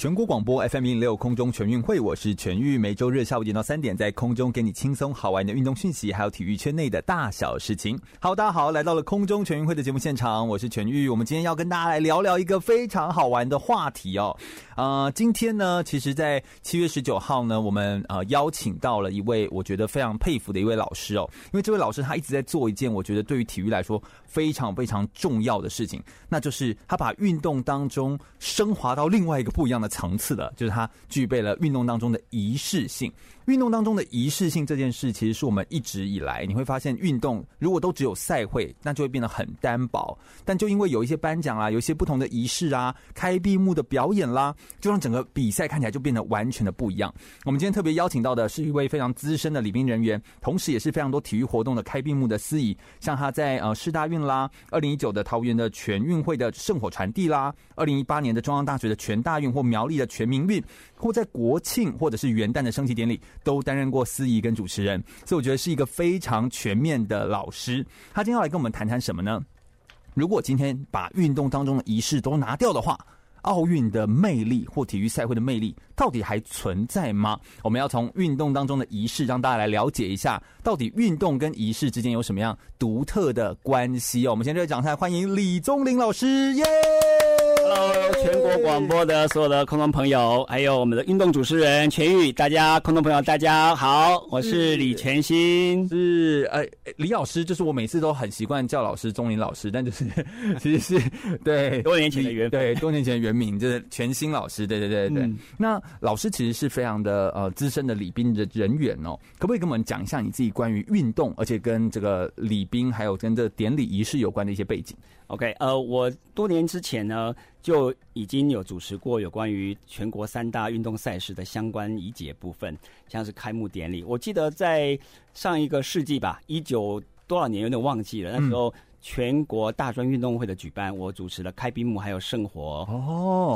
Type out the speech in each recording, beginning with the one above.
全国广播 FM 一零六空中全运会，我是全玉，每周日下午一点到三点，在空中给你轻松好玩的运动讯息，还有体育圈内的大小事情。好，大家好，来到了空中全运会的节目现场，我是全玉。我们今天要跟大家来聊聊一个非常好玩的话题哦。呃，今天呢，其实，在七月十九号呢，我们呃邀请到了一位我觉得非常佩服的一位老师哦，因为这位老师他一直在做一件我觉得对于体育来说非常非常重要的事情，那就是他把运动当中升华到另外一个不一样的层次的，就是它具备了运动当中的仪式性。运动当中的仪式性这件事，其实是我们一直以来你会发现，运动如果都只有赛会，那就会变得很单薄。但就因为有一些颁奖啊，有一些不同的仪式啊，开闭幕的表演啦，就让整个比赛看起来就变得完全的不一样。我们今天特别邀请到的是一位非常资深的礼宾人员，同时也是非常多体育活动的开闭幕的司仪，像他在呃世大运啦，二零一九的桃园的全运会的圣火传递啦，二零一八年的中央大学的全大运或苗栗的全民运，或在国庆或者是元旦的升旗典礼。都担任过司仪跟主持人，所以我觉得是一个非常全面的老师。他今天要来跟我们谈谈什么呢？如果今天把运动当中的仪式都拿掉的话，奥运的魅力或体育赛会的魅力到底还存在吗？我们要从运动当中的仪式让大家来了解一下，到底运动跟仪式之间有什么样独特的关系哦。我们先热烈掌声欢迎李宗林老师，耶！Hello，全国广播的所有的空中朋友，还有我们的运动主持人全玉，大家空中朋友大家好，我是李全新，是呃李老师，就是我每次都很习惯叫老师钟林老师，但就是 其实是对多年前的原对多年前的原名就是全新老师，对对对对。嗯、那老师其实是非常的呃资深的礼宾的人员哦，可不可以跟我们讲一下你自己关于运动，而且跟这个礼宾还有跟这个典礼仪式有关的一些背景？OK，呃，我多年之前呢就已经有主持过有关于全国三大运动赛事的相关仪节部分，像是开幕典礼。我记得在上一个世纪吧，一九多少年有点忘记了。那时候全国大专运动会的举办，我主持了开闭幕，还有圣火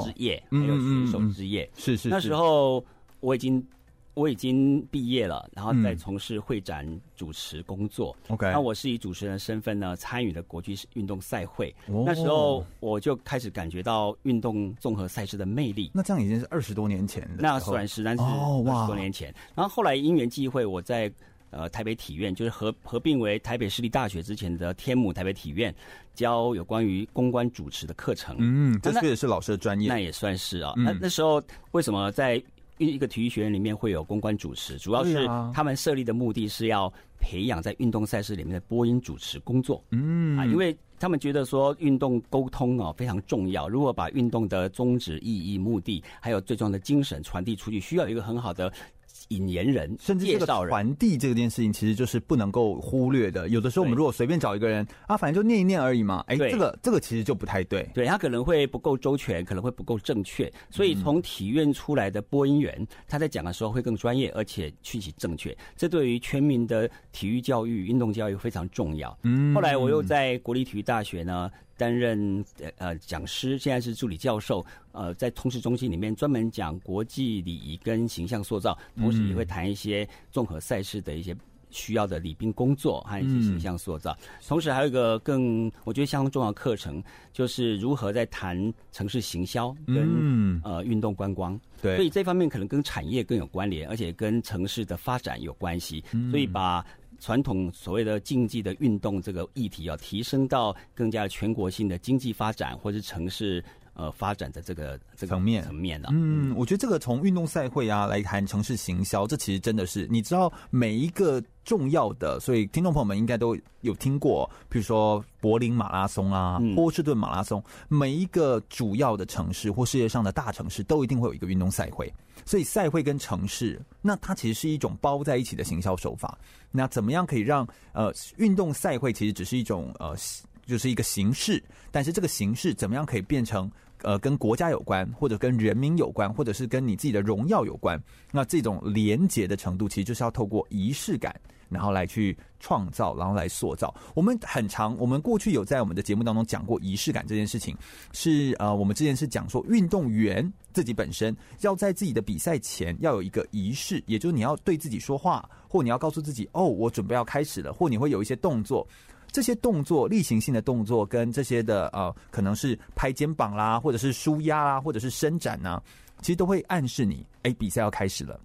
之夜，哦、还有选手之夜。是是，是，那时候我已经。我已经毕业了，然后在从事会展主持工作。OK，、嗯、那我是以主持人身份呢参与了国际运动赛会。Oh. 那时候我就开始感觉到运动综合赛事的魅力。那这样已经是二十多年前，那算是但是二十多年前。Oh. 然后后来因缘际会，我在呃台北体院，就是合合并为台北市立大学之前的天母台北体院，教有关于公关主持的课程。嗯，这确实是老师的专业。那也算是啊。嗯、那那时候为什么在？一一个体育学院里面会有公关主持，主要是他们设立的目的是要培养在运动赛事里面的播音主持工作。嗯啊，因为他们觉得说运动沟通啊非常重要，如果把运动的宗旨、意义、目的，还有最重要的精神传递出去，需要一个很好的。引言人，甚至这个传递这件事情，其实就是不能够忽略的。有的时候，我们如果随便找一个人啊，反正就念一念而已嘛。哎，这个这个其实就不太对。对，他可能会不够周全，可能会不够正确。所以从体院出来的播音员，他在讲的时候会更专业，而且讯息正确。这对于全民的体育教育、运动教育非常重要。嗯。后来我又在国立体育大学呢。担任呃讲师，现在是助理教授。呃，在通识中心里面专门讲国际礼仪跟形象塑造，同时也会谈一些综合赛事的一些需要的礼宾工作和一些形象塑造。嗯、同时还有一个更我觉得相当重要的课程，就是如何在谈城市行销跟、嗯、呃运动观光。对，所以这方面可能跟产业更有关联，而且跟城市的发展有关系。嗯、所以把。传统所谓的竞技的运动这个议题要提升到更加全国性的经济发展或是城市呃发展的这个这个层面层面的。嗯，我觉得这个从运动赛会啊来谈城市行销，这其实真的是你知道每一个重要的，所以听众朋友们应该都有听过，比如说柏林马拉松啊、波士顿马拉松，每一个主要的城市或世界上的大城市都一定会有一个运动赛会。所以赛会跟城市，那它其实是一种包在一起的行销手法。那怎么样可以让呃运动赛会其实只是一种呃就是一个形式，但是这个形式怎么样可以变成呃跟国家有关，或者跟人民有关，或者是跟你自己的荣耀有关？那这种连结的程度，其实就是要透过仪式感。然后来去创造，然后来塑造。我们很长，我们过去有在我们的节目当中讲过仪式感这件事情，是呃，我们之前是讲说运动员自己本身要在自己的比赛前要有一个仪式，也就是你要对自己说话，或你要告诉自己哦，我准备要开始了，或你会有一些动作，这些动作例行性的动作跟这些的呃，可能是拍肩膀啦，或者是舒压啦，或者是伸展呐，其实都会暗示你，哎，比赛要开始了。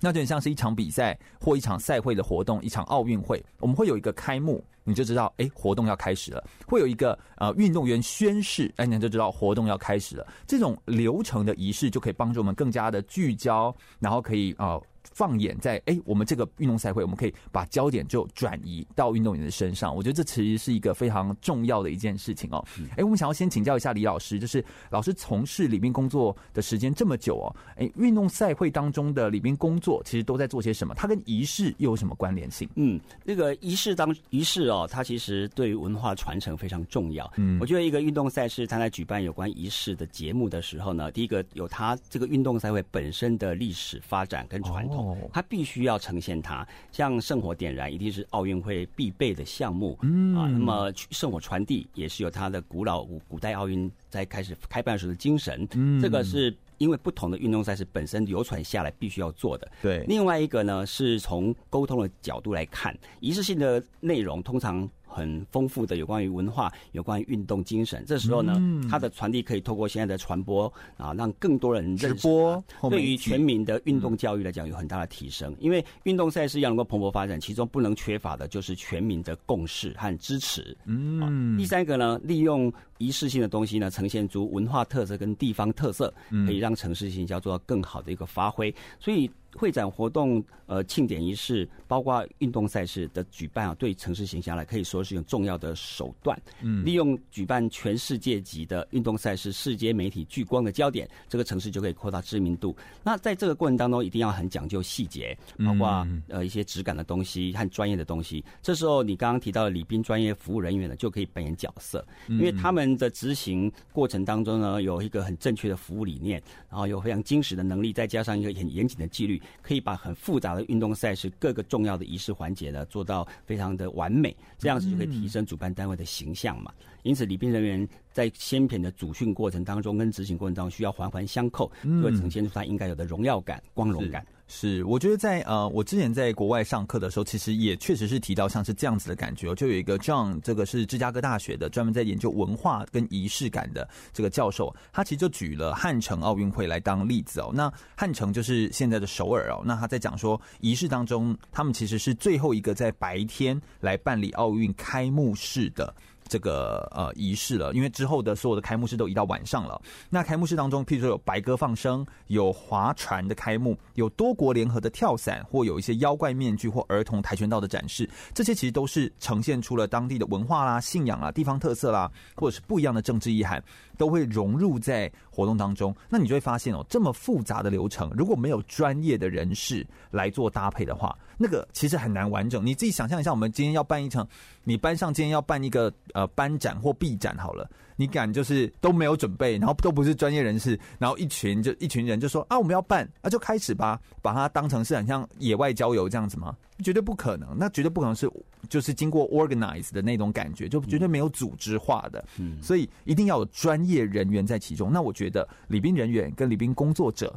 那就很像是一场比赛或一场赛会的活动，一场奥运会，我们会有一个开幕，你就知道，哎，活动要开始了；会有一个呃运动员宣誓，哎，你就知道活动要开始了。这种流程的仪式就可以帮助我们更加的聚焦，然后可以啊。呃放眼在哎，我们这个运动赛会，我们可以把焦点就转移到运动员的身上。我觉得这其实是一个非常重要的一件事情哦。哎，我们想要先请教一下李老师，就是老师从事里边工作的时间这么久哦，哎，运动赛会当中的里边工作其实都在做些什么？它跟仪式又有什么关联性？嗯，那个仪式当仪式哦，它其实对于文化传承非常重要。嗯，我觉得一个运动赛事，它在举办有关仪式的节目的时候呢，第一个有它这个运动赛会本身的历史发展跟传统。哦，它必须要呈现它，像圣火点燃一定是奥运会必备的项目，嗯啊，那么圣火传递也是有它的古老古古代奥运在开始开办时的精神，嗯，这个是因为不同的运动赛事本身流传下来必须要做的，对。另外一个呢，是从沟通的角度来看，仪式性的内容通常。很丰富的有关于文化，有关于运动精神。这时候呢，嗯、它的传递可以透过现在的传播啊，让更多人认识。直播对于全民的运动教育来讲，有很大的提升。嗯、因为运动赛事要能够蓬勃发展，其中不能缺乏的就是全民的共识和支持。嗯、啊，第三个呢，利用仪式性的东西呢，呈现出文化特色跟地方特色，可以让城市形象做到更好的一个发挥。所以。会展活动、呃庆典仪式，包括运动赛事的举办啊，对城市形象来可以说是一种重要的手段。嗯，利用举办全世界级的运动赛事，世界媒体聚光的焦点，这个城市就可以扩大知名度。那在这个过程当中，一定要很讲究细节，包括呃一些质感的东西和专业的东西。这时候你刚刚提到的礼宾专业服务人员呢，就可以扮演角色，因为他们的执行过程当中呢，有一个很正确的服务理念，然后有非常精实的能力，再加上一个很严谨的纪律。可以把很复杂的运动赛事各个重要的仪式环节呢，做到非常的完美，这样子就可以提升主办单位的形象嘛。因此，礼宾人员在先品的主训过程当中跟执行过程当中，需要环环相扣，就会呈现出他应该有的荣耀感、光荣感。是，我觉得在呃，我之前在国外上课的时候，其实也确实是提到像是这样子的感觉。就有一个 John，这个是芝加哥大学的，专门在研究文化跟仪式感的这个教授，他其实就举了汉城奥运会来当例子哦。那汉城就是现在的首尔哦。那他在讲说仪式当中，他们其实是最后一个在白天来办理奥运开幕式的。这个呃仪式了，因为之后的所有的开幕式都移到晚上了。那开幕式当中，譬如说有白鸽放生，有划船的开幕，有多国联合的跳伞，或有一些妖怪面具或儿童跆拳道的展示，这些其实都是呈现出了当地的文化啦、信仰啦、地方特色啦，或者是不一样的政治意涵，都会融入在活动当中。那你就会发现哦，这么复杂的流程，如果没有专业的人士来做搭配的话，那个其实很难完整。你自己想象一下，我们今天要办一场，你班上今天要办一个呃班展或毕展好了，你敢就是都没有准备，然后都不是专业人士，然后一群就一群人就说啊我们要办，那、啊、就开始吧，把它当成是很像野外郊游这样子吗？绝对不可能，那绝对不可能是就是经过 organize 的那种感觉，就绝对没有组织化的。嗯，所以一定要有专业人员在其中。那我觉得礼宾人员跟礼宾工作者。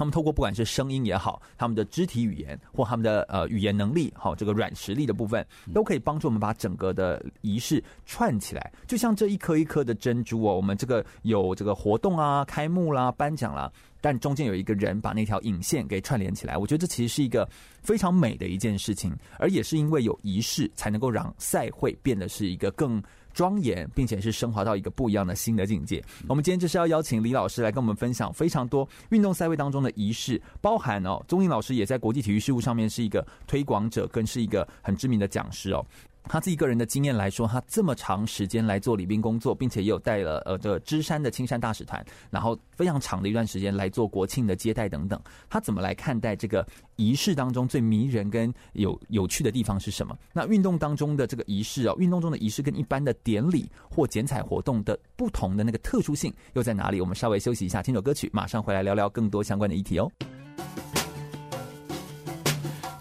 他们透过不管是声音也好，他们的肢体语言或他们的呃语言能力，好这个软实力的部分，都可以帮助我们把整个的仪式串起来。就像这一颗一颗的珍珠哦，我们这个有这个活动啊、开幕啦、颁奖啦，但中间有一个人把那条引线给串联起来。我觉得这其实是一个非常美的一件事情，而也是因为有仪式，才能够让赛会变得是一个更。庄严，并且是升华到一个不一样的新的境界。我们今天就是要邀请李老师来跟我们分享非常多运动赛会当中的仪式，包含哦，宗颖老师也在国际体育事务上面是一个推广者，更是一个很知名的讲师哦。他自己个人的经验来说，他这么长时间来做礼宾工作，并且也有带了呃这个芝山的青山大使团，然后非常长的一段时间来做国庆的接待等等，他怎么来看待这个仪式当中最迷人跟有有趣的地方是什么？那运动当中的这个仪式哦，运动中的仪式跟一般的典礼或剪彩活动的不同的那个特殊性又在哪里？我们稍微休息一下，听首歌曲，马上回来聊聊更多相关的议题哦。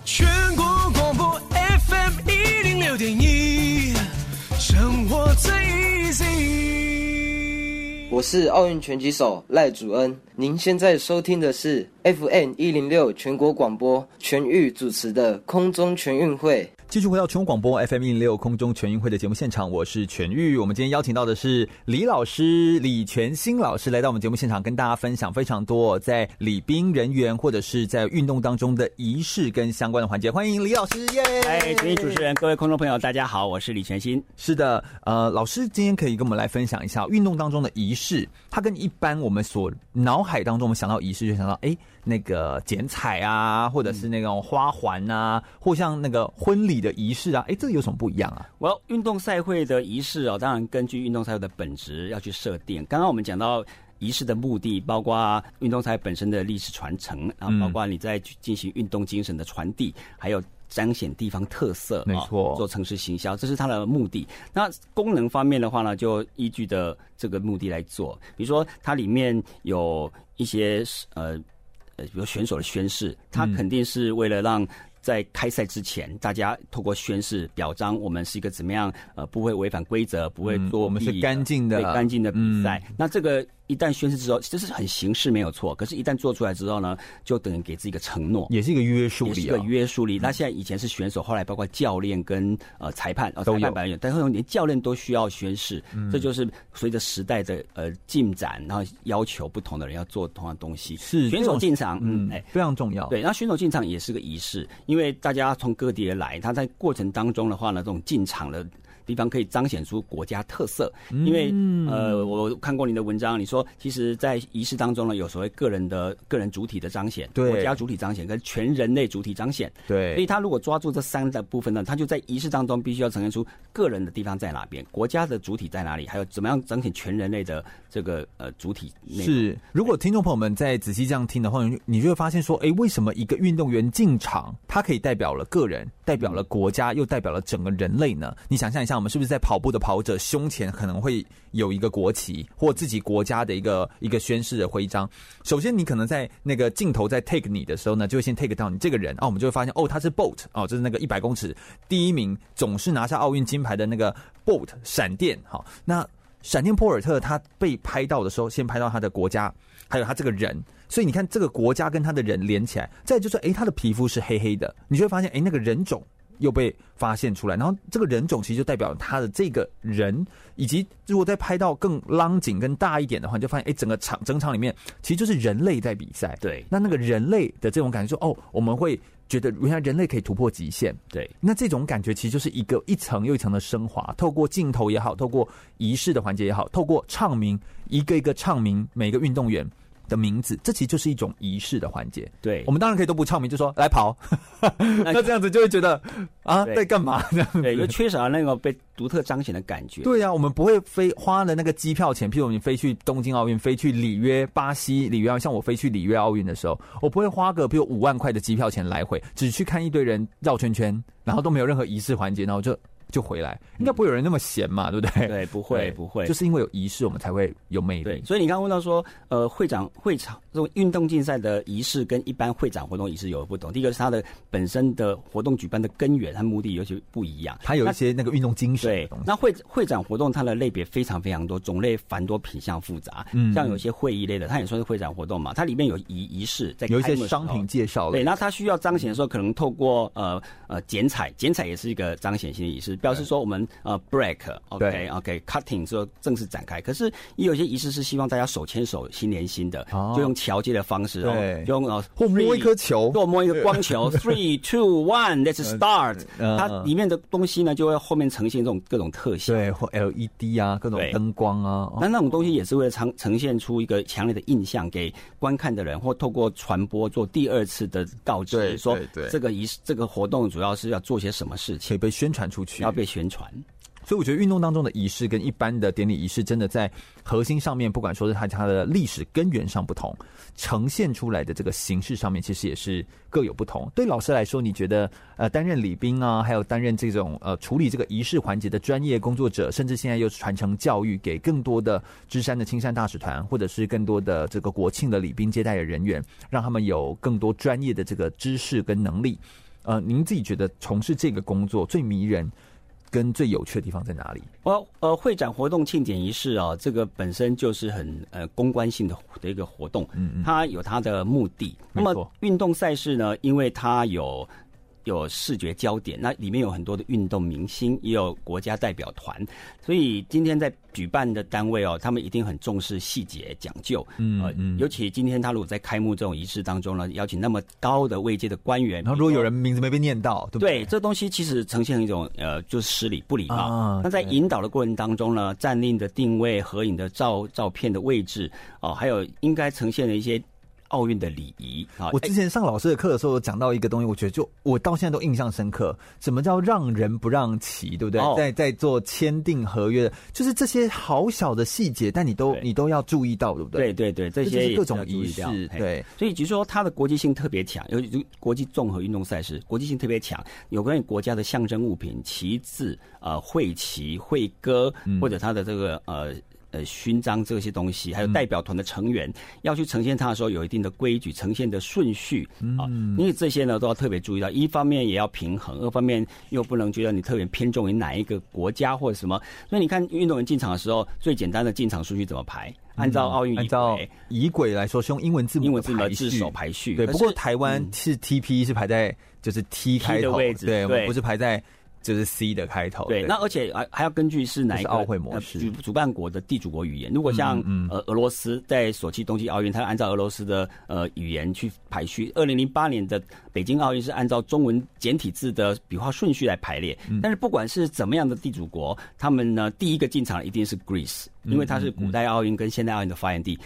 全国广播 FM 一零六点一，生活最 easy。我是奥运拳击手赖祖恩，您现在收听的是 FM 一零六全国广播全域主持的空中全运会。继续回到全国广播 FM 一零六空中全运会的节目现场，我是全玉。我们今天邀请到的是李老师李全新老师来到我们节目现场，跟大家分享非常多在礼宾人员或者是在运动当中的仪式跟相关的环节。欢迎李老师耶！哎，全玉主持人，各位空中朋友，大家好，我是李全新。是的，呃，老师今天可以跟我们来分享一下运动当中的仪式，它跟一般我们所脑海当中我们想到仪式就想到哎。那个剪彩啊，或者是那种花环啊，或像那个婚礼的仪式啊，哎，这个有什么不一样啊？我、well, 运动赛会的仪式哦，当然根据运动赛会的本质要去设定。刚刚我们讲到仪式的目的，包括运动赛本身的历史传承，然后包括你在进行运动精神的传递，还有彰显地方特色，没错，做城市行销，这是它的目的。那功能方面的话呢，就依据的这个目的来做。比如说，它里面有一些呃。比如选手的宣誓，他肯定是为了让在开赛之前，大家透过宣誓表彰我们是一个怎么样呃，不会违反规则，不会做、嗯、我们是干净的、干净的比赛。嗯、那这个。一旦宣誓之后，这是很形式没有错。可是，一旦做出来之后呢，就等于给自己一个承诺，也是一个约束力、哦，也是一个约束力。那现在以前是选手，后来包括教练跟呃裁判，呃、裁判本人，但是连教练都需要宣誓。嗯、这就是随着时代的呃进展，然后要求不同的人要做同样东西。是选手进场，嗯，哎，非常重要。对，那选手进场也是个仪式，因为大家从各地而来，他在过程当中的话呢，这种进场的。地方可以彰显出国家特色，因为、嗯、呃，我看过你的文章，你说其实，在仪式当中呢，有所谓个人的个人主体的彰显，对。国家主体彰显跟全人类主体彰显，对，所以他如果抓住这三个部分呢，他就在仪式当中必须要呈现出个人的地方在哪边，国家的主体在哪里，还有怎么样彰显全人类的这个呃主体。是，如果听众朋友们在仔细这样听的话，你就会发现说，哎，为什么一个运动员进场，他可以代表了个人，代表了国家，又代表了整个人类呢？你想象一下，我们是不是在跑步的跑者胸前可能会有一个国旗或自己国家的一个一个宣誓的徽章？首先，你可能在那个镜头在 take 你的时候呢，就会先 take 到你这个人啊，我们就会发现哦，他是 Bolt 哦，就是那个一百公尺第一名，总是拿下奥运金牌的那个 Bolt 闪电。好，那闪电波尔特他被拍到的时候，先拍到他的国家，还有他这个人。所以你看，这个国家跟他的人连起来，再就是诶，他的皮肤是黑黑的，你就会发现诶，那个人种。又被发现出来，然后这个人种其实就代表他的这个人，以及如果再拍到更 long 景更大一点的话，你就发现哎，整个场整场里面其实就是人类在比赛。对，那那个人类的这种感觉，说哦，我们会觉得原来人类可以突破极限。对，那这种感觉其实就是一个一层又一层的升华，透过镜头也好，透过仪式的环节也好，透过唱名一个一个唱名每个运动员的名字，这其实就是一种仪式的环节。对，我们当然可以都不唱名，就说来跑，那这样子就会觉得啊，在干嘛这样？对，就缺少了那个被独特彰显的感觉。对呀、啊，我们不会飞花了那个机票钱，譬如你飞去东京奥运，飞去里约巴西里约，像我飞去里约奥运的时候，我不会花个比如五万块的机票钱来回，只去看一堆人绕圈圈，然后都没有任何仪式环节，然后就。就回来，应该不会有人那么闲嘛，对不对？对，不会，不会，就是因为有仪式，我们才会有魅力。对，所以你刚刚问到说，呃，会长会场这种运动竞赛的仪式跟一般会长活动仪式有不同。第一个是它的本身的活动举办的根源和目的尤其不一样，它有一些那个运动精神。对，那会会长活动它的类别非常非常多，种类繁多，品相复杂。嗯，像有些会议类的，它也算是会长活动嘛，它里面有仪仪式，在有一些商品介绍。对，那它需要彰显的时候，可能透过呃呃剪彩，剪彩也是一个彰显性的仪式，表示说我们。呃，break，OK，OK，、okay, okay, cutting 之后正式展开。可是也有些仪式是希望大家手牵手、心连心的，哦、就用桥接的方式，对，用呃或摸一颗球，或摸一个光球，three two one，let's start。它里面的东西呢，就会后面呈现这种各种特效，对，或 LED 啊，各种灯光啊。那那种东西也是为了呈呈现出一个强烈的印象给观看的人，或透过传播做第二次的告知，说这个仪式、这个活动主要是要做些什么事情，可以被宣传出去，要被宣传。所以我觉得运动当中的仪式跟一般的典礼仪式，真的在核心上面，不管说是它它的历史根源上不同，呈现出来的这个形式上面，其实也是各有不同。对老师来说，你觉得呃担任礼宾啊，还有担任这种呃处理这个仪式环节的专业工作者，甚至现在又传承教育给更多的芝山的青山大使团，或者是更多的这个国庆的礼宾接待的人员，让他们有更多专业的这个知识跟能力。呃，您自己觉得从事这个工作最迷人？跟最有趣的地方在哪里？我呃，会展活动庆典仪式啊，这个本身就是很呃公关性的的一个活动，嗯嗯，它有它的目的。那么运动赛事呢，因为它有。有视觉焦点，那里面有很多的运动明星，也有国家代表团，所以今天在举办的单位哦，他们一定很重视细节讲究，嗯嗯，尤其今天他如果在开幕这种仪式当中呢，邀请那么高的位阶的官员，然后如果有人名字没被念到，对不对？对，这东西其实呈现一种呃，就是失礼不礼貌。啊、那在引导的过程当中呢，站令的定位、合影的照照片的位置哦，还有应该呈现的一些。奥运的礼仪啊！我之前上老师的课的时候，讲到一个东西，我觉得就我到现在都印象深刻。什么叫让人不让骑？对不对？在在做签订合约的，就是这些好小的细节，但你都你都要注意到，对不对？对对对，这些各种仪式，对。所以，就是说，它的国际性特别强，尤其国际综合运动赛事，国际性特别强。有关于国家的象征物品，旗帜、呃，会旗、会歌，或者它的这个呃。呃，勋章这些东西，还有代表团的成员、嗯、要去呈现它的时候，有一定的规矩，呈现的顺序啊，嗯、因为这些呢都要特别注意到。一方面也要平衡，二方面又不能觉得你特别偏重于哪一个国家或者什么。所以你看，运动员进场的时候，最简单的进场顺序怎么排？按照奥运按照仪轨来说，是用英文字母英文字母字首排序。对，不过台湾是 TP 是排在就是 T 开头 T 的位置，对，我们不是排在。就是 C 的开头，对，对那而且还还要根据是哪一个奥会模式，主主办国的地主国语言。如果像嗯嗯呃俄罗斯在索契冬季奥运，它按照俄罗斯的呃语言去排序。二零零八年的北京奥运是按照中文简体字的笔画顺序来排列。嗯、但是不管是怎么样的地主国，他们呢第一个进场一定是 Greece，因为它是古代奥运跟现代奥运的发源地。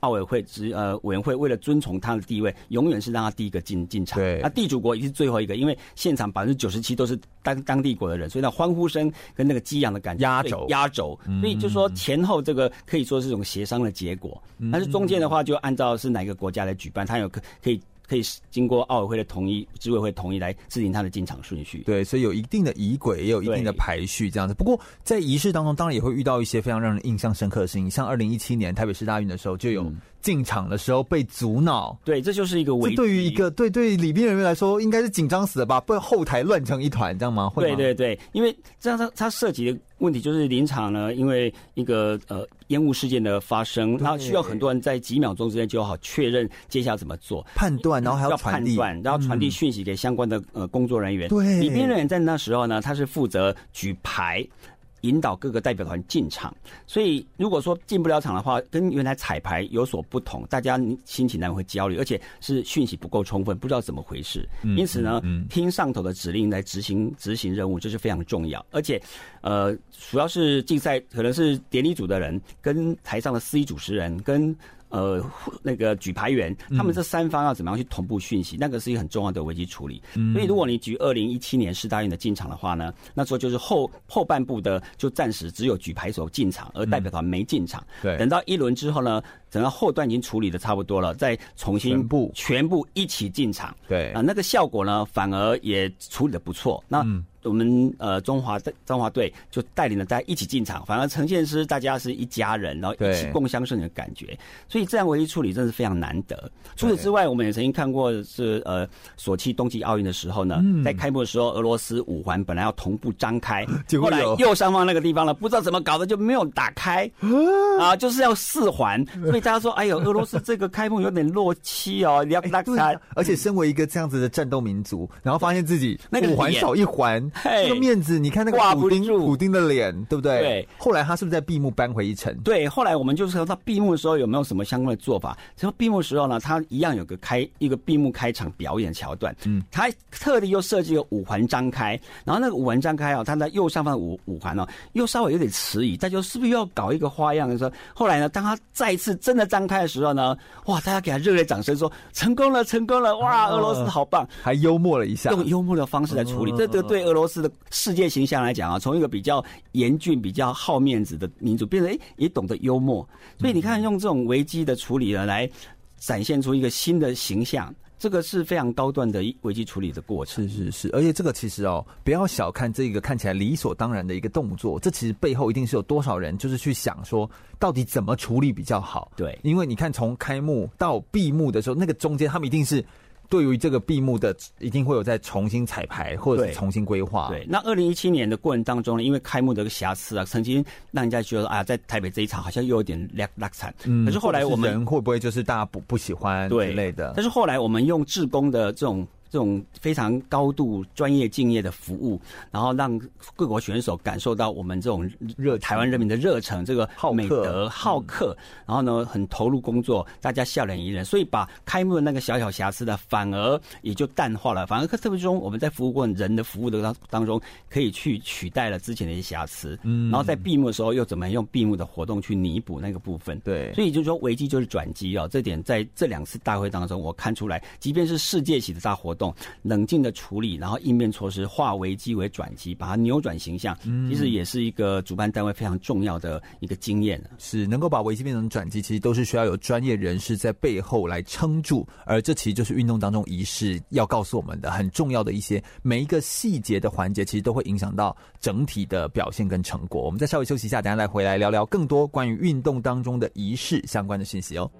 奥委会之呃委员会为了遵从他的地位，永远是让他第一个进进场。对，那地主国也是最后一个，因为现场百分之九十七都是当当地国的人，所以那欢呼声跟那个激昂的感觉压轴压轴。所以就说前后这个可以说是一种协商的结果，但是中间的话就按照是哪个国家来举办，他有可可以。可以经过奥委会的同意，执委会同意来制定他的进场顺序。对，所以有一定的仪轨，也有一定的排序这样子。不过在仪式当中，当然也会遇到一些非常让人印象深刻的事情，像二零一七年台北市大运的时候，就有进场的时候被阻挠。对，这就是一个危机。对于一个对对礼宾人员来说，应该是紧张死了吧？不然后台乱成一团，这样吗？对对对，因为这样他他涉及的。问题就是临场呢，因为一个呃烟雾事件的发生，然后需要很多人在几秒钟之内就好确认接下来怎么做判断，然后还要判断，然后传递讯息给相关的呃工作人员。对，礼宾人员在那时候呢，他是负责举牌。引导各个代表团进场，所以如果说进不了场的话，跟原来彩排有所不同，大家心情难免会焦虑，而且是讯息不够充分，不知道怎么回事。因此呢，听上头的指令来执行执行任务，这是非常重要。而且，呃，主要是竞赛可能是典礼组的人跟台上的司仪主持人跟。呃，那个举牌员，他们这三方要怎么样去同步讯息？嗯、那个是一个很重要的危机处理。嗯、所以，如果你举二零一七年世大运的进场的话呢，那时候就是后后半部的就暂时只有举牌手进场，而代表团没进场。对、嗯，等到一轮之后呢，整个后段已经处理的差不多了，再重新全部全部一起进场。对啊，那个效果呢，反而也处理的不错。那。嗯我们呃中华中华队就带领了大家一起进场，反而呈现是大家是一家人，然后一起共襄盛举的感觉。所以这样危机处理真是非常难得。除此之外，我们也曾经看过是呃索契冬季奥运的时候呢，嗯、在开幕的时候，俄罗斯五环本来要同步张开，后来右上方那个地方呢，不知道怎么搞的就没有打开啊，就是要四环。所以大家说，哎呦，俄罗斯这个开幕有点落气哦，你要拉开。而且身为一个这样子的战斗民族，然后发现自己那个五环少一环。这个面子，你看那个普丁，普丁的脸，对不对？对。后来他是不是在闭幕扳回一城？对。后来我们就是说，他闭幕的时候有没有什么相关的做法？然后闭幕的时候呢，他一样有个开一个闭幕开场表演桥段。嗯。他特地又设计了五环张开，然后那个五环张开啊，他在右上方五五环哦，又稍微有点迟疑，他就是不是又要搞一个花样的时候，后来呢，当他再次真的张开的时候呢，哇，大家给他热烈掌声，说成功了，成功了，哇，俄罗斯好棒，还幽默了一下，用幽默的方式来处理。这这对俄罗斯的世界形象来讲啊，从一个比较严峻、比较好面子的民族，变成哎也懂得幽默。所以你看，用这种危机的处理呢，来展现出一个新的形象。这个是非常高段的危机处理的过程，是是是，而且这个其实哦，不要小看这个看起来理所当然的一个动作，这其实背后一定是有多少人就是去想说，到底怎么处理比较好？对，因为你看从开幕到闭幕的时候，那个中间他们一定是。对于这个闭幕的，一定会有再重新彩排或者是重新规划。对，那二零一七年的过程当中呢，因为开幕的一个瑕疵啊，曾经让人家觉得啊，在台北这一场好像又有点拉拉惨。嗯，可是后来我们人会不会就是大家不不喜欢之类的？但是后来我们用志工的这种。这种非常高度专业敬业的服务，然后让各国选手感受到我们这种热台湾人民的热忱，这个美德好客，然后呢很投入工作，大家笑脸迎人，所以把开幕的那个小小瑕疵的反而也就淡化了，反而特别中我们在服务过人的服务的当当中，可以去取代了之前的一些瑕疵，嗯，然后在闭幕的时候又怎么用闭幕的活动去弥补那个部分，对，所以就是说危机就是转机啊，这点在这两次大会当中我看出来，即便是世界级的大活动。冷静的处理，然后应变措施，化危机为转机，把它扭转形象，其实也是一个主办单位非常重要的一个经验。是能够把危机变成转机，其实都是需要有专业人士在背后来撑住。而这其实就是运动当中仪式要告诉我们的很重要的一些每一个细节的环节，其实都会影响到整体的表现跟成果。我们再稍微休息一下，等下来回来聊聊更多关于运动当中的仪式相关的信息哦。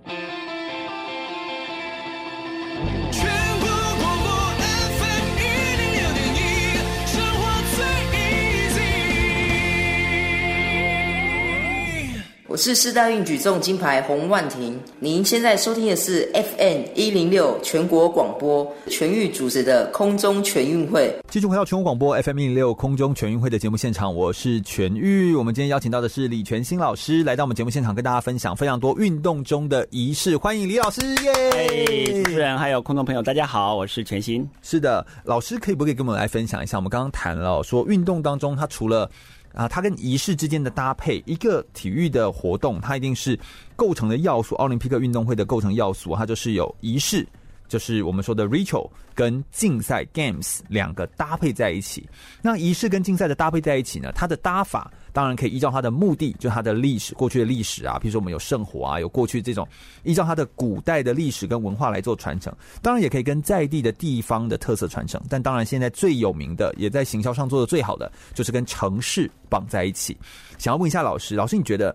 我是四大运举重金牌洪万婷，您现在收听的是 FM 一零六全国广播全域主持的空中全运会。继续回到全国广播 FM 一零六空中全运会的节目现场，我是全域。我们今天邀请到的是李全新老师来到我们节目现场，跟大家分享非常多运动中的仪式。欢迎李老师耶！哎，主持人还有空中朋友，大家好，我是全新。是的，老师可以不可以跟我们来分享一下？我们刚刚谈了说运动当中，它除了啊，它跟仪式之间的搭配，一个体育的活动，它一定是构成的要素。奥林匹克运动会的构成要素，它就是有仪式，就是我们说的 ritual 跟竞赛 games 两个搭配在一起。那仪式跟竞赛的搭配在一起呢，它的搭法。当然可以依照它的目的，就它的历史，过去的历史啊，比如说我们有圣火啊，有过去这种依照它的古代的历史跟文化来做传承。当然也可以跟在地的地方的特色传承。但当然现在最有名的，也在行销上做的最好的，就是跟城市绑在一起。想要问一下老师，老师你觉得？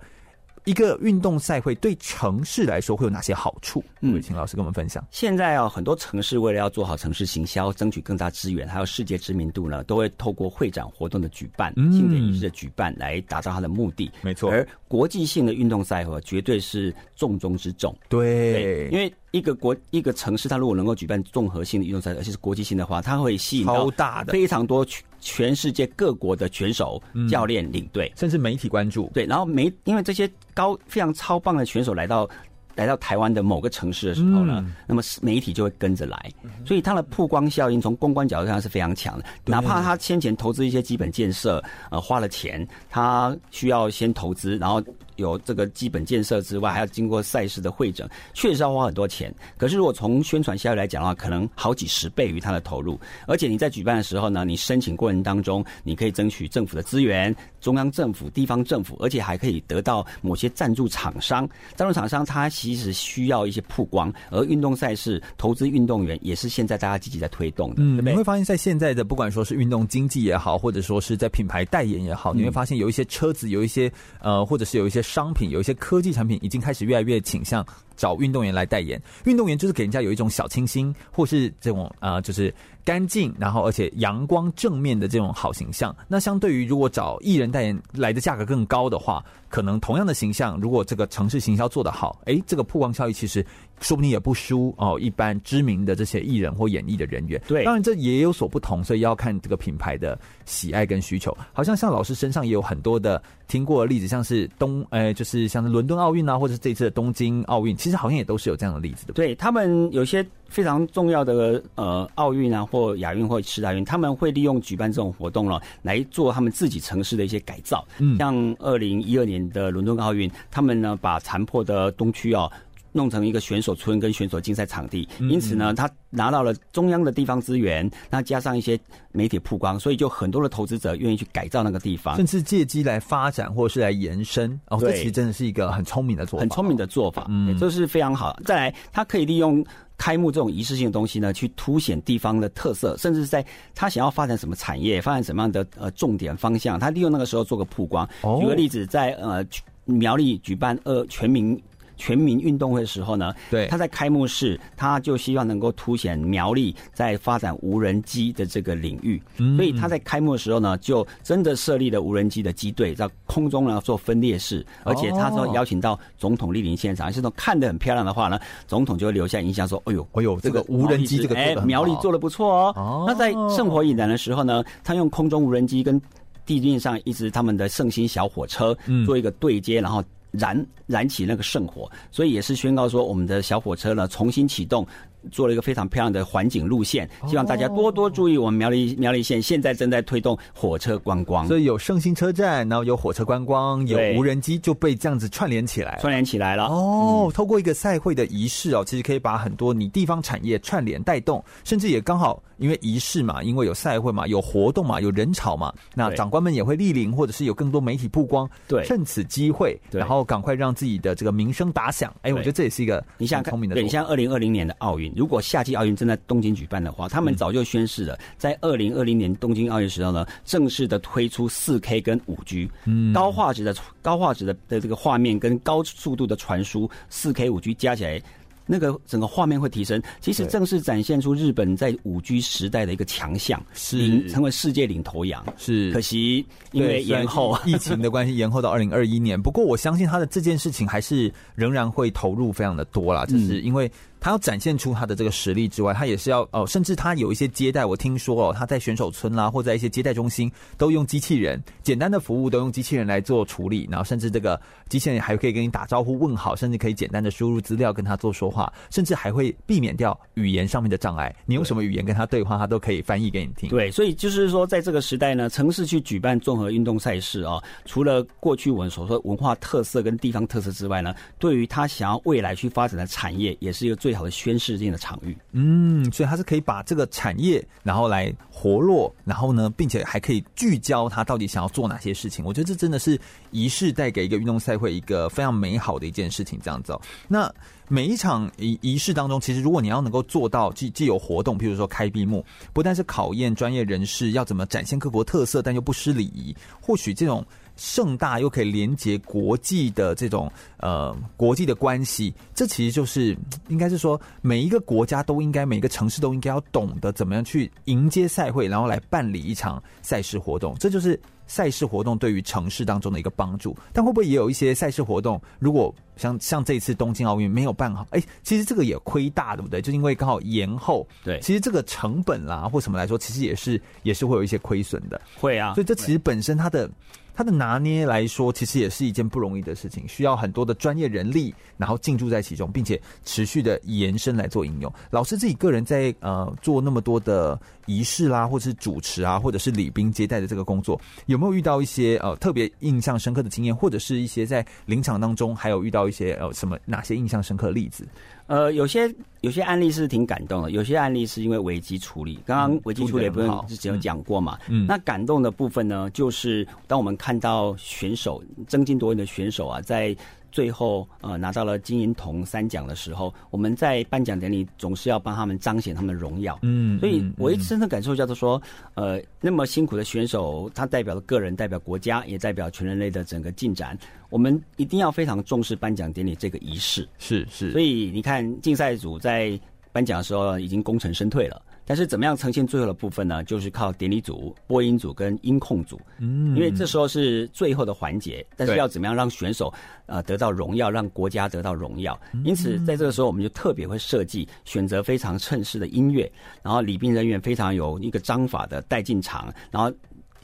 一个运动赛会对城市来说会有哪些好处？嗯，请老师跟我们分享。现在啊，很多城市为了要做好城市行销，争取更大资源，还有世界知名度呢，都会透过会展活动的举办、庆典仪式的举办来达到它的目的。没错，而国际性的运动赛会绝对是重中之重。对，对，因为一个国一个城市，它如果能够举办综合性的运动赛，而且是国际性的话，它会吸引到大的非常多全全世界各国的选手、教练、领队，甚至媒体关注。对，然后媒因为这些。高非常超棒的选手来到来到台湾的某个城市的时候呢，嗯、那么媒体就会跟着来，所以它的曝光效应从公关角度上是非常强的。哪怕他先前投资一些基本建设，呃，花了钱，他需要先投资，然后。有这个基本建设之外，还要经过赛事的会诊，确实要花很多钱。可是如果从宣传效益来讲的话，可能好几十倍于它的投入。而且你在举办的时候呢，你申请过程当中，你可以争取政府的资源，中央政府、地方政府，而且还可以得到某些赞助厂商。赞助厂商他其实需要一些曝光，而运动赛事投资运动员也是现在大家积极在推动的。嗯，对不对？你会发现在现在的不管说是运动经济也好，或者说是在品牌代言也好，你会发现有一些车子，有一些呃，或者是有一些。商品有一些科技产品已经开始越来越倾向找运动员来代言，运动员就是给人家有一种小清新，或是这种啊、呃，就是干净，然后而且阳光正面的这种好形象。那相对于如果找艺人代言来的价格更高的话，可能同样的形象，如果这个城市行销做得好，哎，这个曝光效益其实说不定也不输哦，一般知名的这些艺人或演艺的人员。对，当然这也有所不同，所以要看这个品牌的喜爱跟需求。好像像老师身上也有很多的听过的例子，像是东，呃，就是像是伦敦奥运啊，或者是这次的东京奥运。其实好像也都是有这样的例子的。对，他们有些非常重要的呃奥运啊，或亚运或世大运，他们会利用举办这种活动了来做他们自己城市的一些改造。嗯，像二零一二年的伦敦奥运，他们呢把残破的东区哦。弄成一个选手村跟选手竞赛场地，因此呢，他拿到了中央的地方资源，那加上一些媒体曝光，所以就很多的投资者愿意去改造那个地方，甚至借机来发展或者是来延伸。哦，这其实真的是一个很聪明的做法，很聪明的做法，嗯，这是非常好。再来，他可以利用开幕这种仪式性的东西呢，去凸显地方的特色，甚至在他想要发展什么产业、发展什么样的呃重点方向，他利用那个时候做个曝光。举个例子，在呃苗栗举办呃全民。全民运动会的时候呢，对，他在开幕式，他就希望能够凸显苗栗在发展无人机的这个领域，嗯，所以他在开幕的时候呢，就真的设立了无人机的机队在空中呢做分列式，而且他说邀请到总统莅临现场，这种看得很漂亮的话呢，总统就会留下印象说，哎呦，哎呦，这个无人机这个哎苗栗做的不错哦。哦，那在圣火引燃的时候呢，他用空中无人机跟地面上一直他们的圣心小火车做一个对接，然后。燃燃起那个圣火，所以也是宣告说，我们的小火车呢重新启动。做了一个非常漂亮的环景路线，希望大家多多注意。我们苗栗苗栗县现在正在推动火车观光，所以有圣心车站，然后有火车观光，有无人机就被这样子串联起来，串联起来了。哦，透过一个赛会的仪式哦，其实可以把很多你地方产业串联带动，甚至也刚好因为仪式嘛，因为有赛会嘛，有活动嘛，有人潮嘛，那长官们也会莅临，或者是有更多媒体曝光，对，趁此机会，然后赶快让自己的这个名声打响。哎，我觉得这也是一个你像聪明的，对，像二零二零年的奥运。如果夏季奥运正在东京举办的话，他们早就宣示了，在二零二零年东京奥运时候呢，正式的推出四 K 跟五 G，嗯，高画质的高画质的的这个画面跟高速度的传输，四 K 五 G 加起来。那个整个画面会提升，其实正是展现出日本在五 G 时代的一个强项，是成为世界领头羊。是可惜因为延后疫情的关系，延后到二零二一年。不过我相信他的这件事情还是仍然会投入非常的多啦，就是因为。他要展现出他的这个实力之外，他也是要哦，甚至他有一些接待，我听说哦，他在选手村啦，或在一些接待中心都用机器人，简单的服务都用机器人来做处理，然后甚至这个机器人还可以跟你打招呼问好，甚至可以简单的输入资料跟他做说话，甚至还会避免掉语言上面的障碍。你用什么语言跟他对话，他都可以翻译给你听。对，所以就是说，在这个时代呢，城市去举办综合运动赛事啊，除了过去我们所说文化特色跟地方特色之外呢，对于他想要未来去发展的产业，也是一个最最好的宣示性的场域，嗯，所以它是可以把这个产业，然后来活络，然后呢，并且还可以聚焦它到底想要做哪些事情。我觉得这真的是仪式带给一个运动赛会一个非常美好的一件事情。这样子哦，那每一场仪仪式当中，其实如果你要能够做到既既有活动，譬如说开闭幕，不但是考验专业人士要怎么展现各国特色，但又不失礼仪，或许这种。盛大又可以连接国际的这种呃国际的关系，这其实就是应该是说每一个国家都应该，每一个城市都应该要懂得怎么样去迎接赛会，然后来办理一场赛事活动，这就是赛事活动对于城市当中的一个帮助。但会不会也有一些赛事活动，如果像像这次东京奥运没有办好，哎，其实这个也亏大，对不对？就因为刚好延后，对，其实这个成本啦或什么来说，其实也是也是会有一些亏损的，会啊。所以这其实本身它的。它的拿捏来说，其实也是一件不容易的事情，需要很多的专业人力，然后进驻在其中，并且持续的延伸来做应用。老师自己个人在呃做那么多的仪式啦，或者是主持啊，或者是礼宾接待的这个工作，有没有遇到一些呃特别印象深刻的经验，或者是一些在临场当中还有遇到一些呃什么哪些印象深刻的例子？呃，有些有些案例是挺感动的，有些案例是因为危机处理。刚刚危机处理部分之前有讲过嘛，嗯，那感动的部分呢，就是当我们看到选手争金夺银的选手啊，在。最后，呃，拿到了金银铜三奖的时候，我们在颁奖典礼总是要帮他们彰显他们的荣耀。嗯，所以我一深深感受叫做说，呃，那么辛苦的选手，他代表了个人，代表国家，也代表全人类的整个进展。我们一定要非常重视颁奖典礼这个仪式。是是。所以你看，竞赛组在颁奖的时候已经功成身退了。但是怎么样呈现最后的部分呢？就是靠典礼组、播音组跟音控组，嗯，因为这时候是最后的环节，但是要怎么样让选手呃得到荣耀，让国家得到荣耀？因此在这个时候，我们就特别会设计选择非常称势的音乐，然后礼宾人员非常有一个章法的带进场，然后。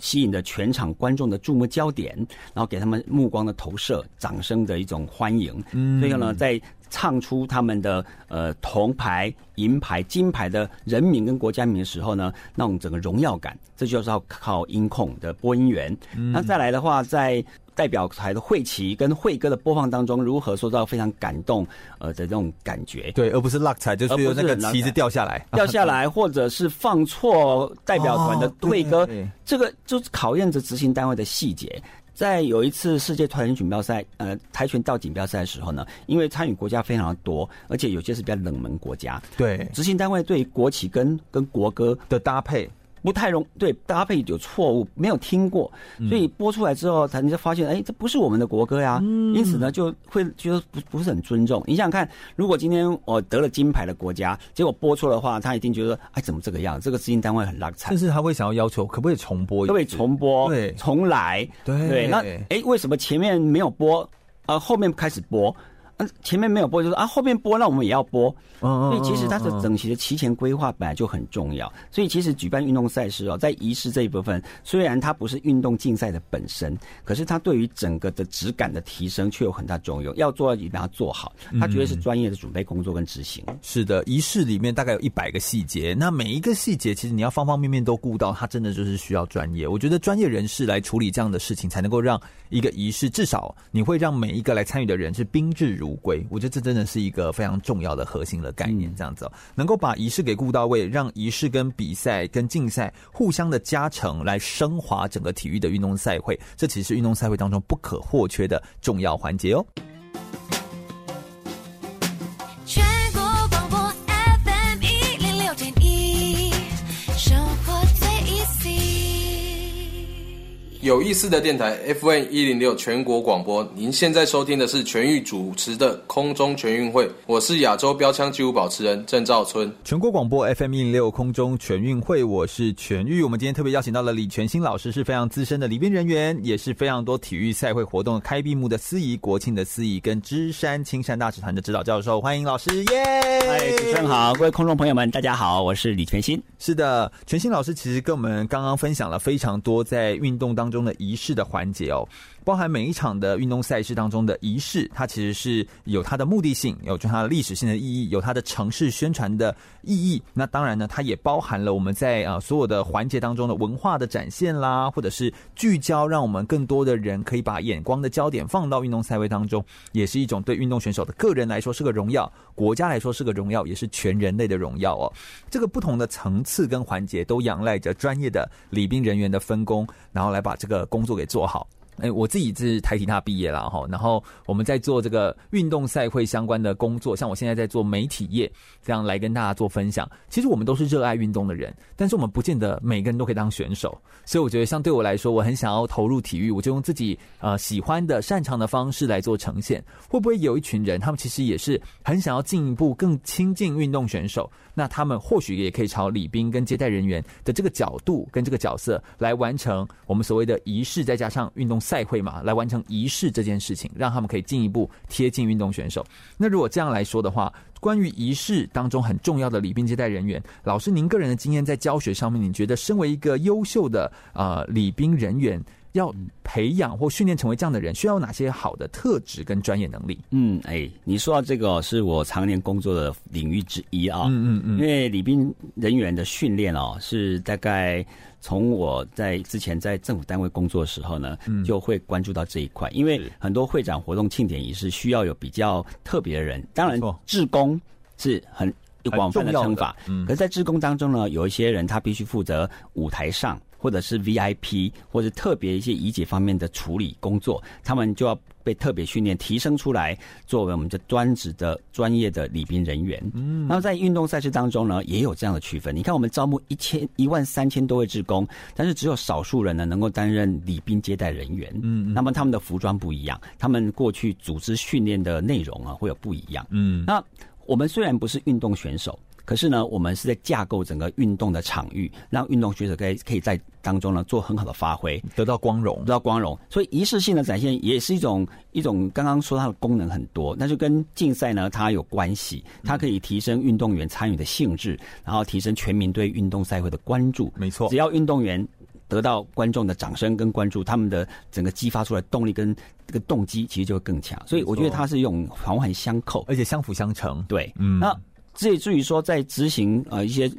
吸引着全场观众的注目焦点，然后给他们目光的投射、掌声的一种欢迎。嗯，所以呢，在唱出他们的呃铜牌、银牌、金牌的人名跟国家名的时候呢，那种整个荣耀感，这就是要靠音控的播音员。嗯、那再来的话，在代表台的会旗跟会歌的播放当中，如何塑造非常感动呃的这种感觉？对，而不是落彩，就是那个旗子掉下来，掉下来，或者是放错代表团的会歌，哦、这个就是考验着执行单位的细节。在有一次世界跆拳锦标赛，呃，跆拳道锦标赛的时候呢，因为参与国家非常的多，而且有些是比较冷门国家，对，执行单位对国旗跟跟国歌的搭配。不太容对搭配有错误，没有听过，所以播出来之后，才你就发现，哎，这不是我们的国歌呀。嗯、因此呢，就会觉得不不是很尊重。你想想看，如果今天我得了金牌的国家，结果播出的话，他一定觉得，哎，怎么这个样？这个执行单位很烂。但是他会想要要求，可不可以重播？可不可以重播？对，重来。对对。那哎，为什么前面没有播，呃后面开始播？前面没有播，就是啊，后面播，那我们也要播。所以其实它的整齐的提前规划本来就很重要。所以其实举办运动赛事哦，在仪式这一部分，虽然它不是运动竞赛的本身，可是它对于整个的质感的提升却有很大作用。要做，一定要做好。它绝对是专业的准备工作跟执行。是的，仪式里面大概有一百个细节，那每一个细节其实你要方方面面都顾到，它真的就是需要专业。我觉得专业人士来处理这样的事情，才能够让一个仪式至少你会让每一个来参与的人是宾至如归，我觉得这真的是一个非常重要的核心的概念。这样子，能够把仪式给顾到位，让仪式跟比赛跟竞赛互相的加成，来升华整个体育的运动赛会。这其实是运动赛会当中不可或缺的重要环节哦。有意思的电台 FM 一零六全国广播，您现在收听的是全域主持的空中全运会，我是亚洲标枪纪录保持人郑兆春。全国广播 FM 一零六空中全运会，我是全域。我们今天特别邀请到了李全新老师，是非常资深的礼宾人员，也是非常多体育赛会活动开闭幕的司仪、国庆的司仪跟芝山青山大使团的指导教授。欢迎老师，耶！嗨，主持人好，各位空中朋友们，大家好，我是李全新。是的，全新老师其实跟我们刚刚分享了非常多在运动当中的仪式的环节哦，包含每一场的运动赛事当中的仪式，它其实是有它的目的性，有就它的历史性的意义，有它的城市宣传的意义。那当然呢，它也包含了我们在啊所有的环节当中的文化的展现啦，或者是聚焦，让我们更多的人可以把眼光的焦点放到运动赛会当中，也是一种对运动选手的个人来说是个荣耀，国家来说是个荣耀，也是全人类的荣耀哦。这个不同的层次跟环节都仰赖着专业的礼宾人员的分工，然后来把这个工作给做好。哎，我自己是台体大毕业了哈，然后我们在做这个运动赛会相关的工作，像我现在在做媒体业，这样来跟大家做分享。其实我们都是热爱运动的人，但是我们不见得每个人都可以当选手，所以我觉得像对我来说，我很想要投入体育，我就用自己呃喜欢的、擅长的方式来做呈现。会不会有一群人，他们其实也是很想要进一步更亲近运动选手？那他们或许也可以朝礼宾跟接待人员的这个角度跟这个角色来完成我们所谓的仪式，再加上运动赛会嘛，来完成仪式这件事情，让他们可以进一步贴近运动选手。那如果这样来说的话，关于仪式当中很重要的礼宾接待人员，老师您个人的经验在教学上面，你觉得身为一个优秀的呃礼宾人员，要培养或训练成为这样的人，需要有哪些好的特质跟专业能力？嗯，哎，你说到这个是我常年工作的领域之一啊。嗯嗯嗯，因为礼宾人员的训练哦，是大概从我在之前在政府单位工作的时候呢，就会关注到这一块。因为很多会长活动庆典仪式需要有比较特别的人，当然志工是很广泛的称法。嗯，可是在志工当中呢，有一些人他必须负责舞台上。或者是 VIP 或者特别一些仪节方面的处理工作，他们就要被特别训练提升出来，作为我们的专职的专业的礼宾人员。嗯，那么在运动赛事当中呢，也有这样的区分。你看，我们招募一千一万三千多位志工，但是只有少数人呢能够担任礼宾接待人员。嗯，那么他们的服装不一样，他们过去组织训练的内容啊会有不一样。嗯，那我们虽然不是运动选手。可是呢，我们是在架构整个运动的场域，让运动学者可以可以在当中呢做很好的发挥，得到光荣，得到光荣。所以仪式性的展现也是一种一种，刚刚说它的功能很多，那就跟竞赛呢它有关系，它可以提升运动员参与的兴致，然后提升全民对运动赛会的关注。没错，只要运动员得到观众的掌声跟关注，他们的整个激发出来动力跟这个动机其实就会更强。所以我觉得它是用环环相扣，而且相辅相成。对，嗯。那至于至于说在执行呃一些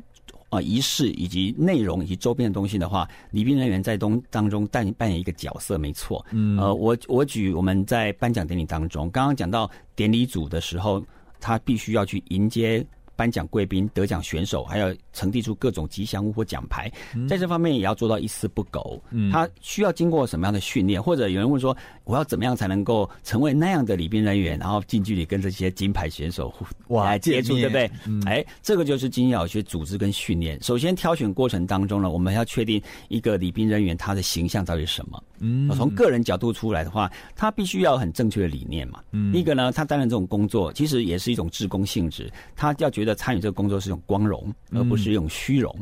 呃仪式以及内容以及周边的东西的话，礼宾人员在东当中扮扮演一个角色，没错。嗯。呃，我我举我们在颁奖典礼当中，刚刚讲到典礼组的时候，他必须要去迎接。颁奖贵宾、得奖选手，还要呈递出各种吉祥物或奖牌，在这方面也要做到一丝不苟。嗯，他需要经过什么样的训练？或者有人问说，我要怎么样才能够成为那样的礼宾人员，然后近距离跟这些金牌选手哇接触，对不对？嗯，哎，这个就是经要学组织跟训练。首先挑选过程当中呢，我们要确定一个礼宾人员他的形象到底是什么。嗯，从个人角度出来的话，他必须要很正确的理念嘛。嗯，一个呢，他担任这种工作，其实也是一种志工性质，他要觉得参与这个工作是一种光荣，而不是一种虚荣。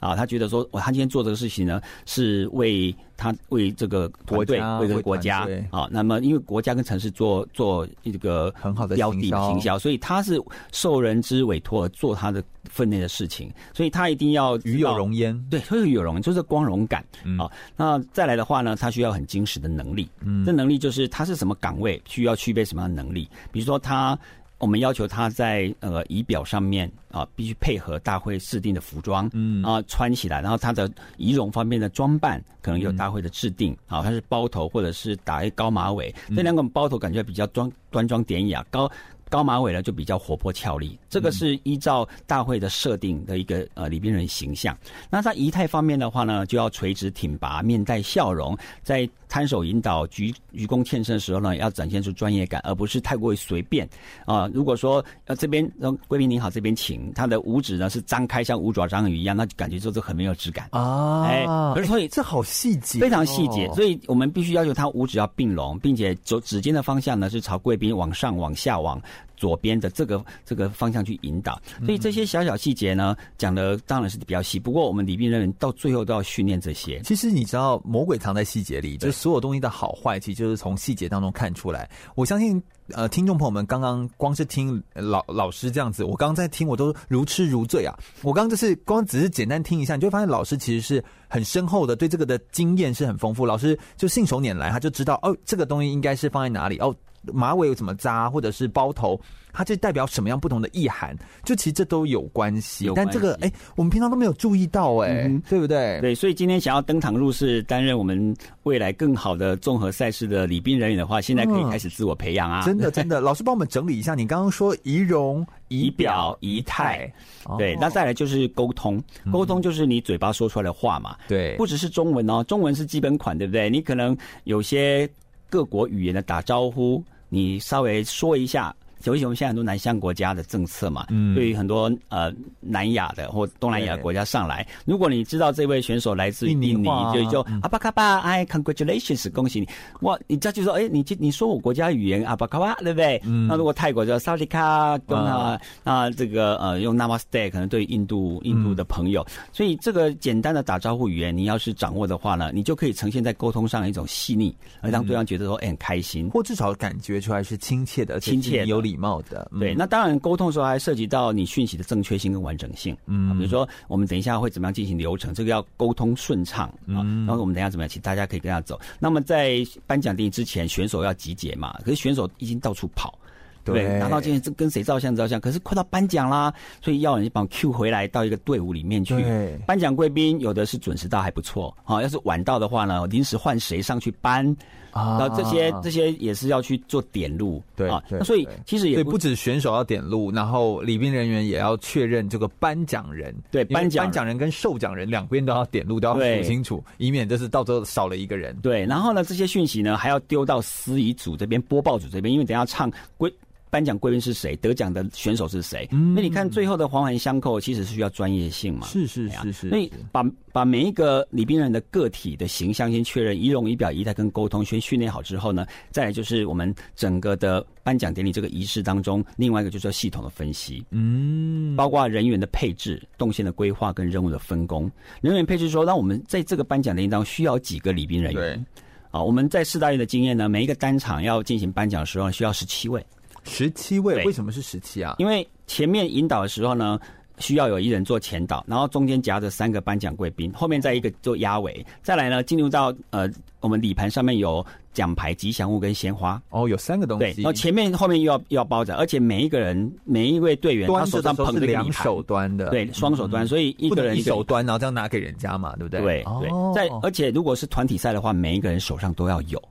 啊，他觉得说，我他今天做这个事情呢，是为他为这个团队，为这个国家啊。那么，因为国家跟城市做做一个很好的标的行销，所以他是受人之委托而做他的分内的事情，所以他一定要与有荣焉。对，会有荣，就是光荣感啊。那再来的话呢，他需要很精实的能力。嗯，这能力就是他是什么岗位，需要具备什么样的能力。比如说他。我们要求他在呃仪表上面啊，必须配合大会制定的服装，嗯。啊穿起来，然后他的仪容方面的装扮可能有大会的制定啊，他是包头或者是打一高马尾，这两个包头感觉比较端端庄典雅，高高马尾呢就比较活泼俏丽，这个是依照大会的设定的一个呃礼宾人形象。那在仪态方面的话呢，就要垂直挺拔，面带笑容，在。摊手引导、鞠鞠躬欠身的时候呢，要展现出专业感，而不是太过于随便啊。如果说呃这边让贵宾您好，这边请，他的五指呢是张开，像五爪章鱼一样，那就感觉就是很没有质感啊。哎，所以这好细节，非常细节，所以我们必须要求他五指要并拢，并且走指尖的方向呢是朝贵宾往上、往下、往左边的这个这个方向去引导。所以这些小小细节呢，讲的当然是比较细。不过我们礼宾人员到最后都要训练这些。其实你知道，魔鬼藏在细节里，就是。所有东西的好坏，其实就是从细节当中看出来。我相信，呃，听众朋友们刚刚光是听老老师这样子，我刚刚在听，我都如痴如醉啊！我刚刚就是光只是简单听一下，你就会发现老师其实是很深厚的，对这个的经验是很丰富。老师就信手拈来，他就知道哦，这个东西应该是放在哪里哦。马尾有怎么扎，或者是包头，它这代表什么样不同的意涵？就其实这都有关系。但这个哎，我们平常都没有注意到哎，嗯、对不对？对，所以今天想要登堂入室，担任我们未来更好的综合赛事的礼宾人员的话，现在可以开始自我培养啊！嗯、真的，真的，老师帮我们整理一下。你刚刚说仪容、仪表、仪态，对，那再来就是沟通。沟通就是你嘴巴说出来的话嘛。对，不只是中文哦，中文是基本款，对不对？你可能有些各国语言的打招呼。你稍微说一下。尤其我们现在很多南向国家的政策嘛，嗯，对于很多呃南亚的或东南亚国家上来，如果你知道这位选手来自印尼，就就阿巴卡巴，哎，congratulations，恭喜你！哇，你这就说，哎，你你说我国家语言阿巴卡巴，对不对？嗯，那如果泰国叫萨利卡，跟啊。那这个呃用 Namaste，可能对印度印度的朋友，所以这个简单的打招呼语言，你要是掌握的话呢，你就可以呈现在沟通上一种细腻，而让对方觉得说哎很开心，或至少感觉出来是亲切的，亲切有礼。礼貌的，对，那当然沟通的时候还涉及到你讯息的正确性跟完整性，嗯，比如说我们等一下会怎么样进行流程，这个要沟通顺畅啊，然后我们等一下怎么样，请大家可以跟他走。那么在颁奖典礼之前，选手要集结嘛，可是选手已经到处跑。对，拿到今天这跟谁照相照相，可是快到颁奖啦，所以要人帮 Q 回来到一个队伍里面去。对，颁奖贵宾有的是准时到还不错，好，要是晚到的话呢，临时换谁上去颁啊？然后这些这些也是要去做点路，对啊。那所以其实也不止选手要点路，然后礼宾人员也要确认这个颁奖人，对，颁奖颁奖人跟受奖人两边都要点路，都要数清楚，以免就是到时候少了一个人。对，然后呢，这些讯息呢还要丢到司仪组这边、播报组这边，因为等一下唱归。颁奖贵宾是谁？得奖的选手是谁？嗯，那你看最后的环环相扣，其实是需要专业性嘛？是是是是。所以把把每一个礼宾人的个体的形象先确认，仪容仪表仪态跟沟通先训练好之后呢，再来就是我们整个的颁奖典礼这个仪式当中，另外一个就是系统的分析，嗯，包括人员的配置、动线的规划跟任务的分工。人员配置说，那我们在这个颁奖典礼当中需要几个礼宾人员？对，啊，我们在四大运的经验呢，每一个单场要进行颁奖的时候需要十七位。十七位，为什么是十七啊？因为前面引导的时候呢，需要有一人做前导，然后中间夹着三个颁奖贵宾，后面再一个做压尾，再来呢进入到呃我们礼盘上面有奖牌、吉祥物跟鲜花。哦，有三个东西。对，然后前面后面又要又要包着，而且每一个人每一位队员他手上捧着两手端的，对，双手端，所以一个人一手端，然后这样拿给人家嘛，对不对？对对，在而且如果是团体赛的话，每一个人手上都要有。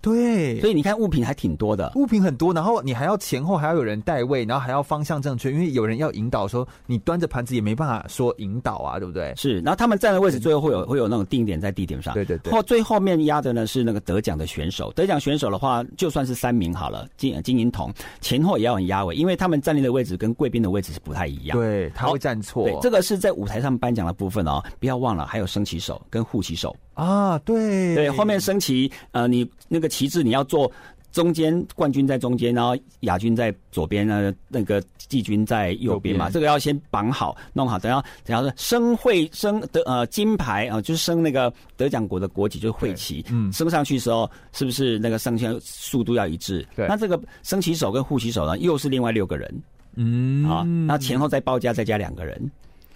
对，所以你看物品还挺多的，物品很多，然后你还要前后还要有人带位，然后还要方向正确，因为有人要引导说，你端着盘子也没办法说引导啊，对不对？是，然后他们站的位置最后会有会有那种定点在地点上，对对对。后最后面压的呢是那个得奖的选手，得奖选手的话就算是三名好了，金金银铜前后也要很压位，因为他们站立的位置跟贵宾的位置是不太一样，对，他会站错。对，这个是在舞台上颁奖的部分哦，不要忘了还有升旗手跟护旗手。啊，对。对，后面升旗，呃，你那个旗帜你要做中间，冠军在中间，然后亚军在左边，呢，那个季军在右边嘛，这个要先绑好，弄好，等下等下说升会升得呃金牌啊、呃，就是升那个得奖国的国旗，就是会旗，嗯，升上去的时候是不是那个升旗速度要一致？对，那这个升旗手跟护旗手呢，又是另外六个人，嗯，啊，那前后再包加再加两个人。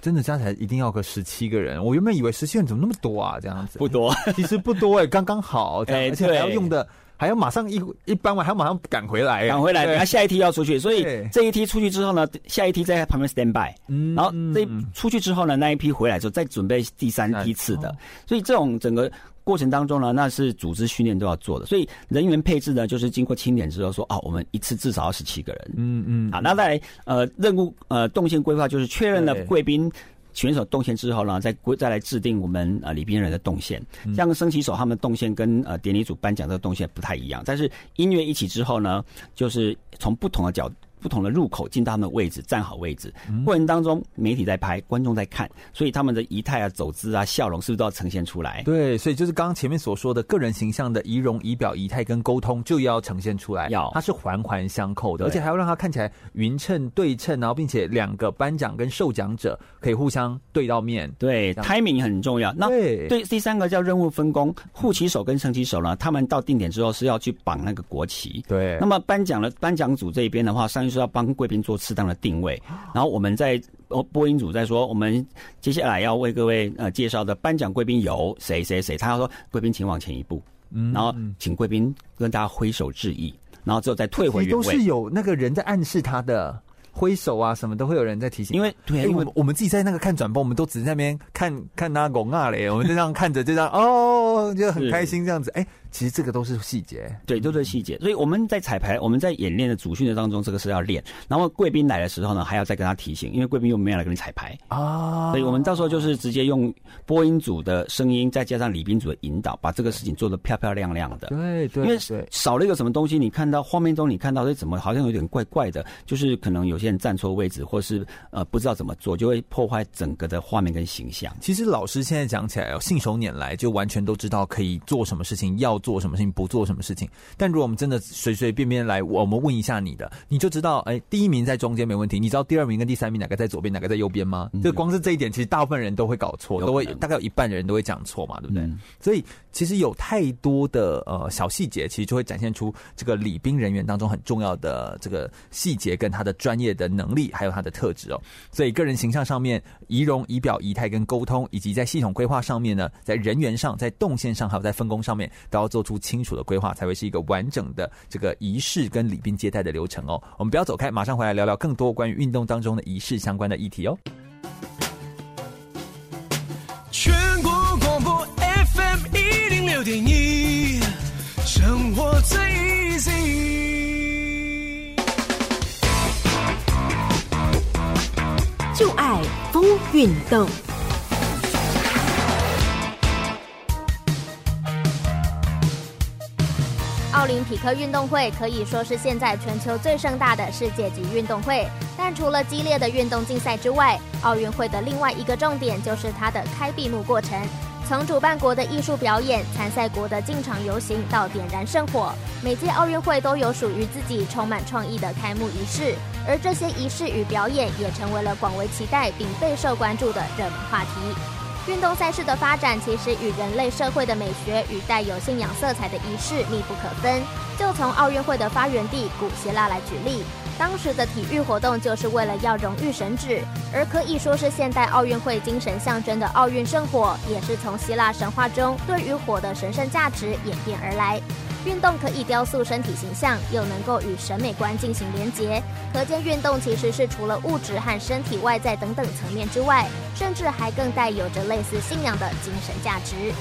真的加起来一定要个十七个人，我原本以为十七人怎么那么多啊？这样子不多，其实不多哎、欸，刚刚好。哎，而且还要用的，还要马上一一搬完，还要马上赶回来，赶回来，等下下一梯要出去，所以这一梯出去之后呢，下一梯在旁边 stand by，嗯，然后这出去之后呢，那一批回来之后再准备第三批次的，所以这种整个。过程当中呢，那是组织训练都要做的，所以人员配置呢，就是经过清点之后说，哦，我们一次至少要十七个人，嗯嗯，好，那再来呃任务呃动线规划，就是确认了贵宾选手动线之后呢，再规再来制定我们呃礼宾人的动线，像升旗手他们动线跟呃典礼组颁奖这个动线不太一样，但是音乐一起之后呢，就是从不同的角度。不同的入口进到他们的位置，站好位置。过程当中，媒体在拍，观众在看，所以他们的仪态啊、走姿啊、笑容，是不是都要呈现出来？对，所以就是刚刚前面所说的个人形象的仪容、仪表、仪态跟沟通，就要呈现出来。要，它是环环相扣的，而且还要让它看起来匀称对称，然后并且两个颁奖跟受奖者可以互相对到面。对，timing 很重要。那对，对，第三个叫任务分工，护旗手跟升旗手呢，他们到定点之后是要去绑那个国旗。对，那么颁奖的颁奖组这一边的话，上去。是要帮贵宾做适当的定位，然后我们在播音组在说，我们接下来要为各位呃介绍的颁奖贵宾有谁谁谁，他要说贵宾请往前一步，然后请贵宾跟大家挥手致意，然后之后再退回原位。都是有那个人在暗示他的挥手啊，什么都会有人在提醒。因为对，因为我们自己在那个看转播，我们都只是在那边看看那拱啊嘞，我们就这样看着，就这样哦，就很开心这样子，哎。其实这个都是细节，对，都是细节。所以我们在彩排，我们在演练的主训的当中，这个是要练。然后贵宾来的时候呢，还要再跟他提醒，因为贵宾又没有来跟你彩排啊。所以我们到时候就是直接用播音组的声音，再加上礼宾组的引导，把这个事情做得漂漂亮亮的。对对，因为少了一个什么东西，你看到画面中你看到，哎，怎么好像有点怪怪的？就是可能有些人站错位置，或是呃不知道怎么做，就会破坏整个的画面跟形象。其实老师现在讲起来哦，信手拈来，就完全都知道可以做什么事情，要做什么事情，不做。什么事情？但如果我们真的随随便便来，我们问一下你的，你就知道，哎，第一名在中间没问题。你知道第二名跟第三名哪个在左边，哪个在右边吗？这、嗯、光是这一点，其实大部分人都会搞错，都会大概有一半的人都会讲错嘛，对不对？嗯、所以其实有太多的呃小细节，其实就会展现出这个礼宾人员当中很重要的这个细节跟他的专业的能力，还有他的特质哦。所以个人形象上面，仪容、仪表、仪态跟沟通，以及在系统规划上面呢，在人员上、在动线上，还有在分工上面，都要做出清楚的规。划才会是一个完整的这个仪式跟礼宾接待的流程哦。我们不要走开，马上回来聊聊更多关于运动当中的仪式相关的议题哦。全国广播 FM 一零六点一，生活最 easy。就爱风运动。奥林匹克运动会可以说是现在全球最盛大的世界级运动会，但除了激烈的运动竞赛之外，奥运会的另外一个重点就是它的开闭幕过程。从主办国的艺术表演、参赛国的进场游行到点燃圣火，每届奥运会都有属于自己充满创意的开幕仪式，而这些仪式与表演也成为了广为期待并备受关注的热门话题。运动赛事的发展其实与人类社会的美学与带有信仰色彩的仪式密不可分。就从奥运会的发源地古希腊来举例，当时的体育活动就是为了要荣誉神旨，而可以说是现代奥运会精神象征的奥运圣火，也是从希腊神话中对于火的神圣价值演变而来。运动可以雕塑身体形象，又能够与审美观进行连结，可见运动其实是除了物质和身体外在等等层面之外，甚至还更带有着类似信仰的精神价值。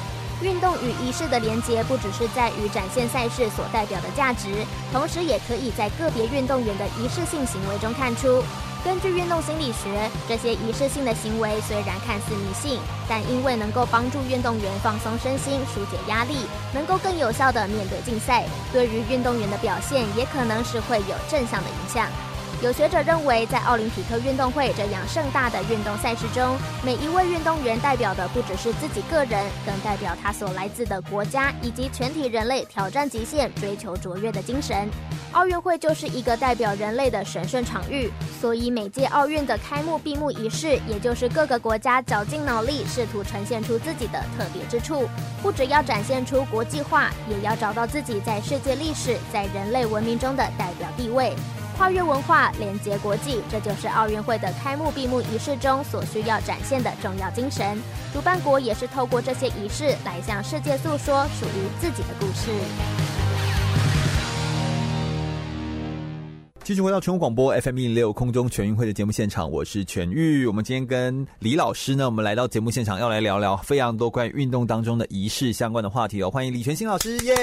运动与仪式的连结，不只是在于展现赛事所代表的价值，同时也可以在个别运动员的仪式性行为中看出。根据运动心理学，这些仪式性的行为虽然看似迷信，但因为能够帮助运动员放松身心、纾解压力，能够更有效地面对竞赛，对于运动员的表现也可能是会有正向的影响。有学者认为，在奥林匹克运动会这样盛大的运动赛事中，每一位运动员代表的不只是自己个人，更代表他所来自的国家以及全体人类挑战极限、追求卓越的精神。奥运会就是一个代表人类的神圣场域，所以每届奥运的开幕闭幕仪式，也就是各个国家绞尽脑力试图呈现出自己的特别之处，不只要展现出国际化，也要找到自己在世界历史、在人类文明中的代表地位。跨越文化，连接国际，这就是奥运会的开幕闭幕仪式中所需要展现的重要精神。主办国也是透过这些仪式来向世界诉说属于自己的故事。继续回到全国广播 FM 一零六空中全运会的节目现场，我是全玉。我们今天跟李老师呢，我们来到节目现场，要来聊聊非常多关于运动当中的仪式相关的话题哦。欢迎李全新老师，耶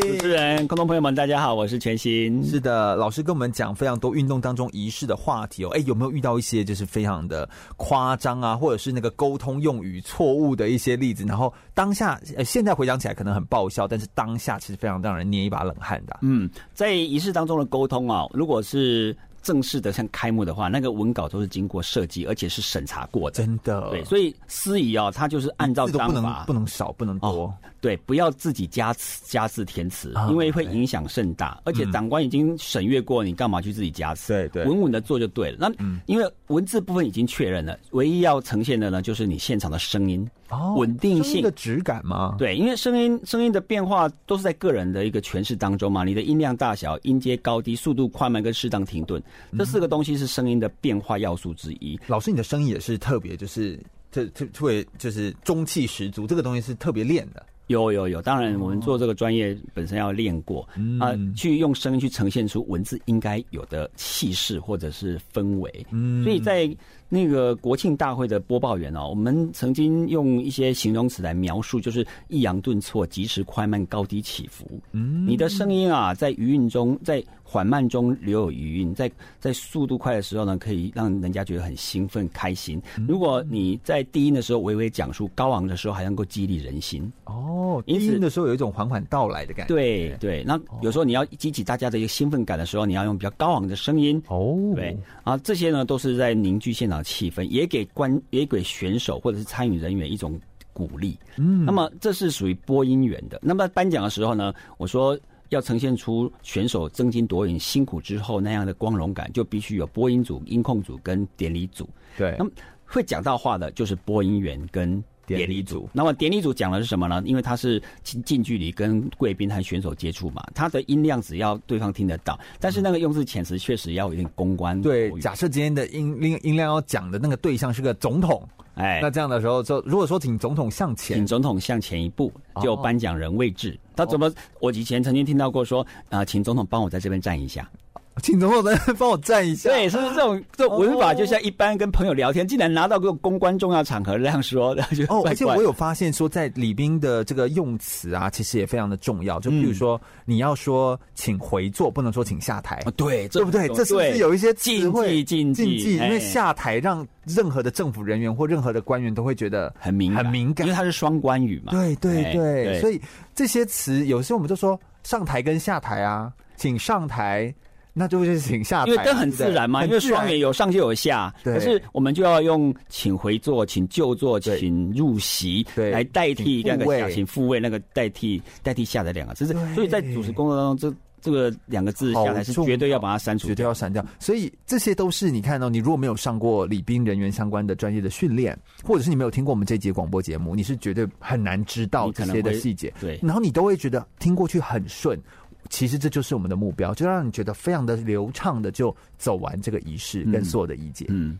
主持人、观众朋友们，大家好，我是全新。是的，老师跟我们讲非常多运动当中仪式的话题哦。哎，有没有遇到一些就是非常的夸张啊，或者是那个沟通用语错误的一些例子？然后当下，呃，现在回想起来可能很爆笑，但是当下其实非常让人捏一把冷汗的啊。嗯，在仪式当中的沟通啊，如果如果是正式的像开幕的话，那个文稿都是经过设计，而且是审查过的。真的，对，所以司仪啊，他就是按照章法，不能少，不能多。哦对，不要自己加词、加字填词，因为会影响甚大。而且长官已经审阅过，你干嘛去自己加词？对对，稳稳的做就对了。那因为文字部分已经确认了，唯一要呈现的呢，就是你现场的声音哦，稳定性的质感吗？对，因为声音声音的变化都是在个人的一个诠释当中嘛。你的音量大小、音阶高低、速度快慢跟适当停顿，这四个东西是声音的变化要素之一。老师，你的声音也是特别，就是特特特别就是中气十足，这个东西是特别练的。有有有，当然我们做这个专业本身要练过啊、呃，去用声音去呈现出文字应该有的气势或者是氛围。嗯，所以在那个国庆大会的播报员哦，我们曾经用一些形容词来描述，就是抑扬顿挫、及时快慢、高低起伏。嗯，你的声音啊，在余韵中在。缓慢中留有余韵，在在速度快的时候呢，可以让人家觉得很兴奋、开心。如果你在低音的时候微微讲述，高昂的时候还能够激励人心。哦，低音的时候有一种缓缓到来的感觉。对对，那有时候你要激起大家的一个兴奋感的时候，你要用比较高昂的声音。哦，对啊，这些呢都是在凝聚现场气氛，也给观也给选手或者是参与人员一种鼓励。嗯，那么这是属于播音员的。那么颁奖的时候呢，我说。要呈现出选手争金夺银辛苦之后那样的光荣感，就必须有播音组、音控组跟典礼组。对，那么会讲到话的就是播音员跟典礼组。那么典礼组讲的是什么呢？因为他是近近距离跟贵宾和选手接触嘛，他的音量只要对方听得到，但是那个用字遣词确实要有点公关。对，假设今天的音音音量要讲的那个对象是个总统。哎，那这样的时候，就如果说请总统向前，请总统向前一步，就颁奖人位置。他怎么？我以前曾经听到过说，啊，请总统帮我在这边站一下。请总统来帮我站一下。对，是不是这种这种文法，就像一般跟朋友聊天，竟然拿到个公关重要场合这样说的，就哦。而且我有发现说，在礼宾的这个用词啊，其实也非常的重要。就比如说，你要说请回座，不能说请下台。对，对不对？这是不是有一些禁忌？禁忌，因为下台让任何的政府人员或任何的官员都会觉得很敏很敏感，因为它是双关语嘛。对对对，所以这些词有时候我们就说上台跟下台啊，请上台。那就是请下台，因为灯很自然嘛，因为双语有上就有下。可是我们就要用请回座、请就座、请入席来代替那个下，请复位那个代替代替下的两个字。所以在主持工作当中，这这个两个字下来是绝对要把它删除，绝对要删掉。所以这些都是你看到，你如果没有上过礼宾人员相关的专业的训练，或者是你没有听过我们这节广播节目，你是绝对很难知道这些的细节。对，然后你都会觉得听过去很顺。其实这就是我们的目标，就让你觉得非常的流畅的就走完这个仪式跟所有的仪节。嗯。嗯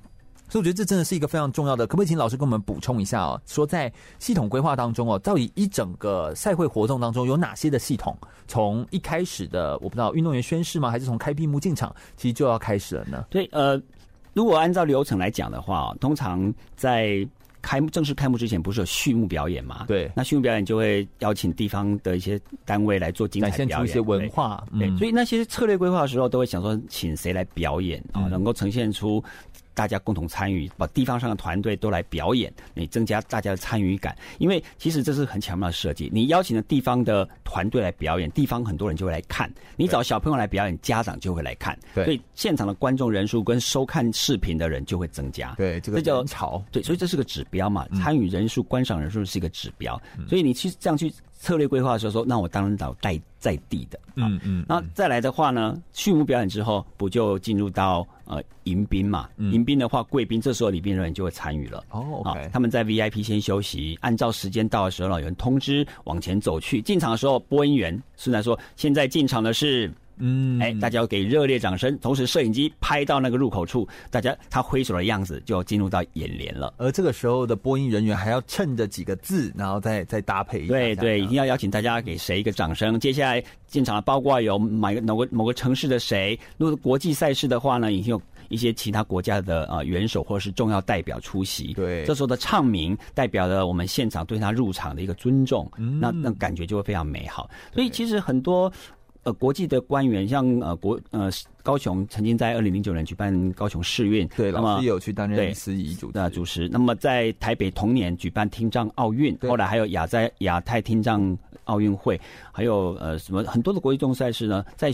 所以我觉得这真的是一个非常重要的，可不可以请老师跟我们补充一下哦？说在系统规划当中哦，到底一整个赛会活动当中有哪些的系统？从一开始的我不知道运动员宣誓吗？还是从开闭幕进场，其实就要开始了呢？对，呃，如果按照流程来讲的话，通常在开幕正式开幕之前，不是有序幕表演吗？对，那序幕表演就会邀请地方的一些单位来做精彩表演，一些文化。对，所以那些策略规划的时候，都会想说，请谁来表演啊、嗯，能够呈现出。大家共同参与，把地方上的团队都来表演，你增加大家的参与感。因为其实这是很巧妙的设计。你邀请了地方的团队来表演，地方很多人就会来看。你找小朋友来表演，家长就会来看。对，所以现场的观众人数跟收看视频的人就会增加。对，这个叫潮。对，所以这是个指标嘛。参与人数、观赏人数是一个指标。所以你去这样去。策略规划的时候说，那我当然找在在地的，嗯嗯，那再来的话呢，序幕表演之后，不就进入到呃迎宾嘛？迎宾的话，贵宾这时候礼宾人员就会参与了。哦，OK，他们在 VIP 先休息，按照时间到的时候，有人通知往前走去。进场的时候，播音员虽然说现在进场的是。嗯，哎，大家要给热烈掌声，同时摄影机拍到那个入口处，大家他挥手的样子就进入到眼帘了。而这个时候的播音人员还要趁着几个字，然后再再搭配一下。对对，一定要邀请大家给谁一个掌声。接下来进场的包括有买个某个某个城市的谁，如果是国际赛事的话呢，已经有一些其他国家的啊、呃、元首或者是重要代表出席。对，这时候的唱名代表了我们现场对他入场的一个尊重，嗯、那那感觉就会非常美好。所以其实很多。呃，国际的官员像呃国呃高雄曾经在二零零九年举办高雄世运，对，那么老师有去担任司仪主的主持。那么在台北同年举办听障奥运，后来还有亚在亚太听障奥运会，还有呃什么很多的国际重赛事呢，在。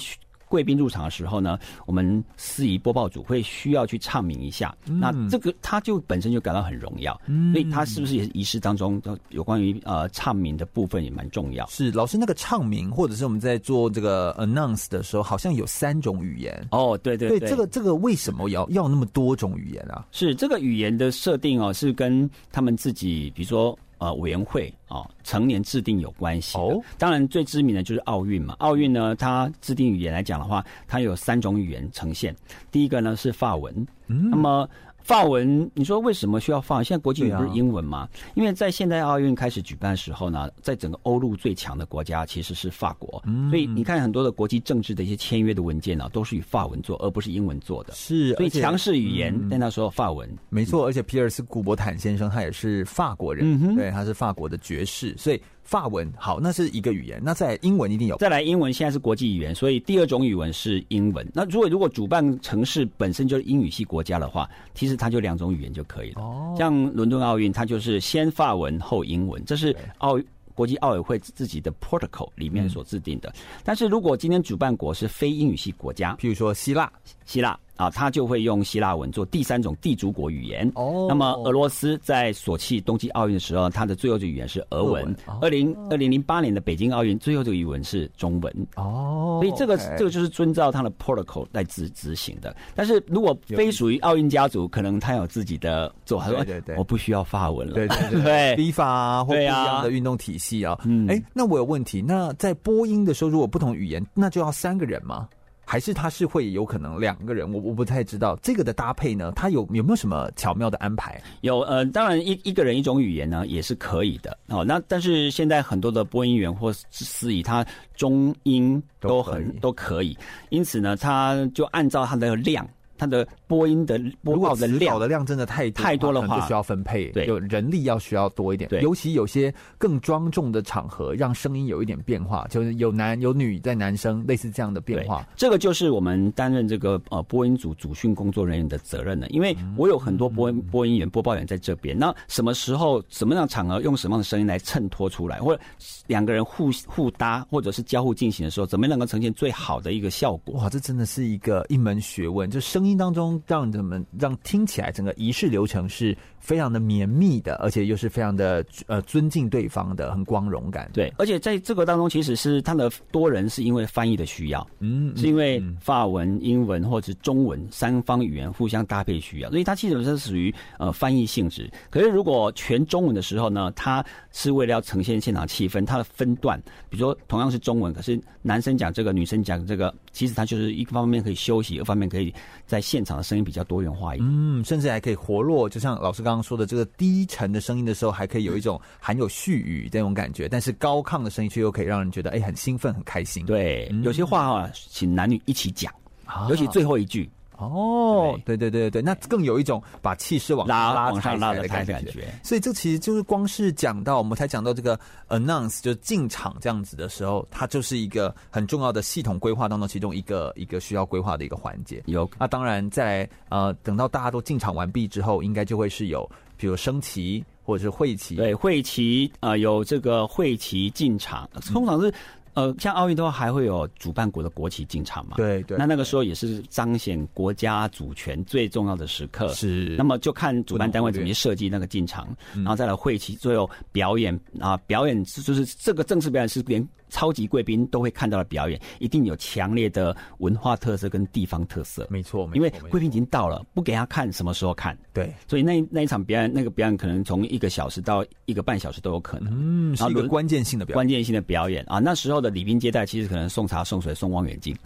贵宾入场的时候呢，我们司仪播报组会需要去唱名一下。嗯、那这个他就本身就感到很荣耀，嗯，所以他是不是也是仪式当中有关于呃唱名的部分也蛮重要？是老师那个唱名，或者是我们在做这个 announce 的时候，好像有三种语言。哦，对对对，对这个这个为什么要要那么多种语言啊？是这个语言的设定哦，是跟他们自己，比如说。呃，委员会啊、哦，成年制定有关系。哦，当然最知名的就是奥运嘛。奥运呢，它制定语言来讲的话，它有三种语言呈现。第一个呢是法文，嗯，那么。法文，你说为什么需要法文？现在国际语不是英文吗？因为在现代奥运开始举办的时候呢，在整个欧陆最强的国家其实是法国，所以你看很多的国际政治的一些签约的文件呢，都是以法文做，而不是英文做的。是，所以强势语言在那时候法文没错。而且皮尔斯古伯坦先生他也是法国人，对，他是法国的爵士，所以。法文好，那是一个语言。那在英文一定有。再来，英文现在是国际语言，所以第二种语文是英文。那如果如果主办城市本身就是英语系国家的话，其实它就两种语言就可以了。哦，像伦敦奥运，它就是先法文后英文，这是奥国际奥委会自己的 protocol 里面所制定的。嗯。但是如果今天主办国是非英语系国家，譬如说希腊，希腊。啊，他就会用希腊文做第三种地主国语言。哦，那么俄罗斯在索契冬季奥运的时候，它的最后的语言是俄文。二零二零零八年的北京奥运最后这个语文是中文。哦，所以这个.这个就是遵照他的 protocol 来执执行的。但是如果非属于奥运家族，可能他有自己的做，他说对对对，我不需要法文了。对对，FIFA 啊或不一样的运动体系啊。嗯，哎，那我有问题，那在播音的时候，如果不同语言，那就要三个人吗？还是他是会有可能两个人，我我不太知道这个的搭配呢，他有有没有什么巧妙的安排？有，呃，当然一一个人一种语言呢也是可以的哦。那但是现在很多的播音员或司仪，他中英都很都可，都可以，因此呢，他就按照他的量。它的播音的播报的量的量真的太多太多的话，就需要分配，对，有人力要需要多一点。对，尤其有些更庄重的场合，让声音有一点变化，就是有男有女在男生，类似这样的变化。这个就是我们担任这个呃播音组主训工作人员的责任了，因为我有很多播音播音员、播报员在这边。那什么时候、什么样的场合，用什么样的声音来衬托出来，或者两个人互互搭，或者是交互进行的时候，怎么样能够呈现最好的一个效果？哇，这真的是一个一门学问，就声。音当中让怎么让听起来整个仪式流程是非常的绵密的，而且又是非常的呃尊敬对方的，很光荣感。对，而且在这个当中，其实是他的多人是因为翻译的需要，嗯，是因为法文、英文或者中文三方语言互相搭配需要，所以它其实是属于呃翻译性质。可是如果全中文的时候呢，它是为了要呈现现场气氛，它的分段，比如说同样是中文，可是男生讲这个，女生讲这个，其实它就是一个方面可以休息，一方面可以在现场的声音比较多元化一点，嗯，甚至还可以活络，就像老师刚刚说的，这个低沉的声音的时候，还可以有一种含有絮语这种感觉，但是高亢的声音却又可以让人觉得哎很兴奋、很开心。对，有些话啊，请男女一起讲，尤其最后一句。哦，对对对对，那更有一种把气势往拉拉往上拉的感觉。所以这其实就是光是讲到我们才讲到这个 announce 就进场这样子的时候，它就是一个很重要的系统规划当中其中一个一个需要规划的一个环节。有，那当然在呃等到大家都进场完毕之后，应该就会是有比如升旗或者是会旗。对，会旗啊、呃，有这个会旗进场，通常是。呃，像奥运的话，还会有主办国的国旗进场嘛？对对。那那个时候也是彰显国家主权最重要的时刻。是。那么就看主办单位怎么去设计那个进场，然后再来会旗，最后表演啊，表演就是这个正式表演是连。超级贵宾都会看到的表演，一定有强烈的文化特色跟地方特色。没错，因为贵宾已经到了，不给他看，什么时候看？对，所以那那一场表演，那个表演可能从一个小时到一个半小时都有可能。嗯，是一个关键性的表演，关键性的表演啊！那时候的礼宾接待，其实可能送茶、送水、送望远镜，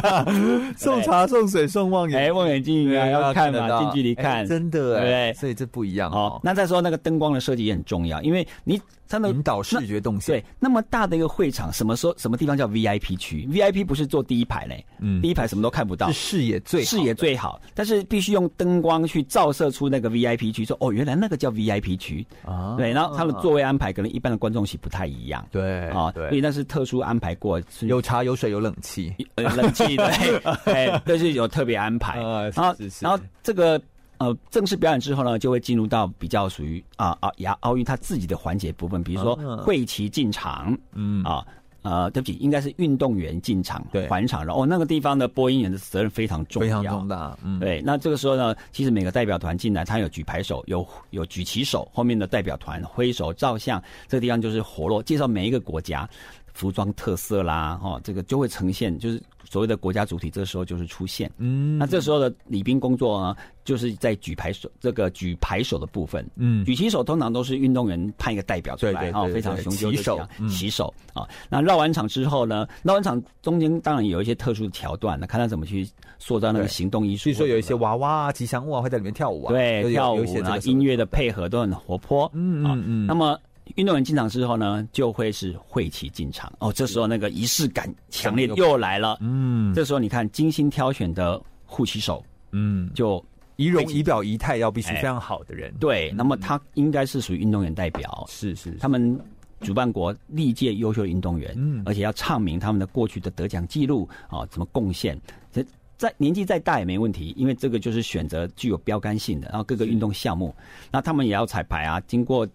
送茶、送水、送望远镜。哎，望远镜啊，要看嘛，近距离看，真的哎，所以这不一样哦。那再说那个灯光的设计也很重要，因为你。引导视觉动线，对，那么大的一个会场，什么时候什么地方叫 VIP 区？VIP 不是坐第一排嘞，嗯，第一排什么都看不到，是视野最视野最好，但是必须用灯光去照射出那个 VIP 区，说哦，原来那个叫 VIP 区。啊，对，然后他们座位安排可能一般的观众席不太一样，对啊，对，所以那是特殊安排过，有茶有水有冷气，冷气对，哎，都是有特别安排，然后然后这个。呃，正式表演之后呢，就会进入到比较属于啊啊亚奥运它自己的环节部分，比如说会旗进场，嗯啊呃，对不起，应该是运动员进场对环场，然后那个地方的播音员的责任非常重要，非常重大，嗯，对。那这个时候呢，其实每个代表团进来，他有举牌手，有有举旗手，后面的代表团挥手照相，这个地方就是活络，介绍每一个国家服装特色啦，哈，这个就会呈现就是。所谓的国家主体，这时候就是出现。嗯，那这时候的礼宾工作呢，就是在举牌手这个举牌手的部分。嗯，举旗手通常都是运动员派一个代表出来，啊，非常雄赳的旗手，旗手啊。那绕完场之后呢，绕完场中间当然有一些特殊的桥段，那看他怎么去塑造那个行动艺术。据说有一些娃娃啊、吉祥物啊会在里面跳舞啊，对，跳舞啊，音乐的配合都很活泼。嗯嗯嗯。那么。运动员进场之后呢，就会是会旗进场哦。这时候那个仪式感强烈又来了。嗯，这时候你看精心挑选的护旗手，嗯，就仪容仪表仪态要必须非常好的人。哎、对，那么他应该是属于运动员代表，是是，他们主办国历届优秀的运动员，嗯，而且要唱明他们的过去的得奖记录啊，怎么贡献？这在年纪再大也没问题，因为这个就是选择具有标杆性的，然后各个运动项目，那他们也要彩排啊，经过。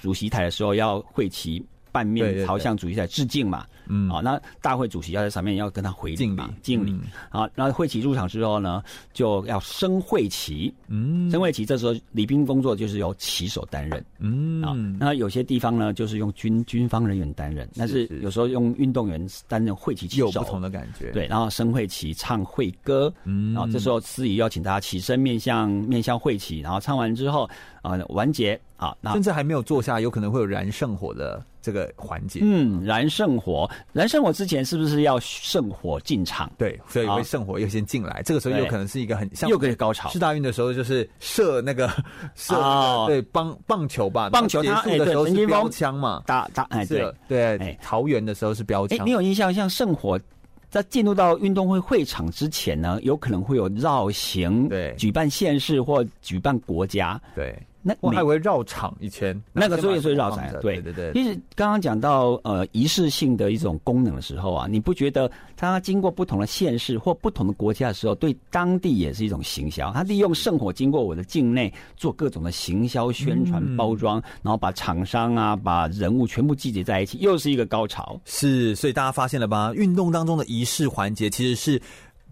主席台的时候要会齐。半面朝向主席台致敬嘛，嗯，啊，那大会主席要在上面要跟他回敬嘛，敬礼，啊，然后会旗入场之后呢，就要升会旗，嗯，升会旗这时候礼宾工作就是由旗手担任，嗯，啊，那有些地方呢就是用军军方人员担任，但是有时候用运动员担任会旗旗手，有不同的感觉，对，然后升会旗唱会歌，嗯，然后这时候司仪要请大家起身面向面向会旗，然后唱完之后啊完结。啊，那。甚至还没有坐下，有可能会有燃圣火的这个环节。嗯，燃圣火，燃圣火之前是不是要圣火进场？对，所以会圣火优先进来。这个时候有可能是一个很像又可以高潮。世大运的时候就是射那个射、哦、对棒棒球吧，棒球它的时候是标枪嘛，打打哎对对哎桃园的时候是标枪。你有印象像圣火在进入到运动会会场之前呢，有可能会有绕行，对，举办县市或举办国家，对。那我还以为绕场一圈那个所以所以绕场，对对对。其实刚刚讲到呃仪式性的一种功能的时候啊，你不觉得它经过不同的县市或不同的国家的时候，对当地也是一种行销？它利用圣火经过我的境内做各种的行销宣传包装，嗯、然后把厂商啊、把人物全部集结在一起，又是一个高潮。是，所以大家发现了吧？运动当中的仪式环节其实是。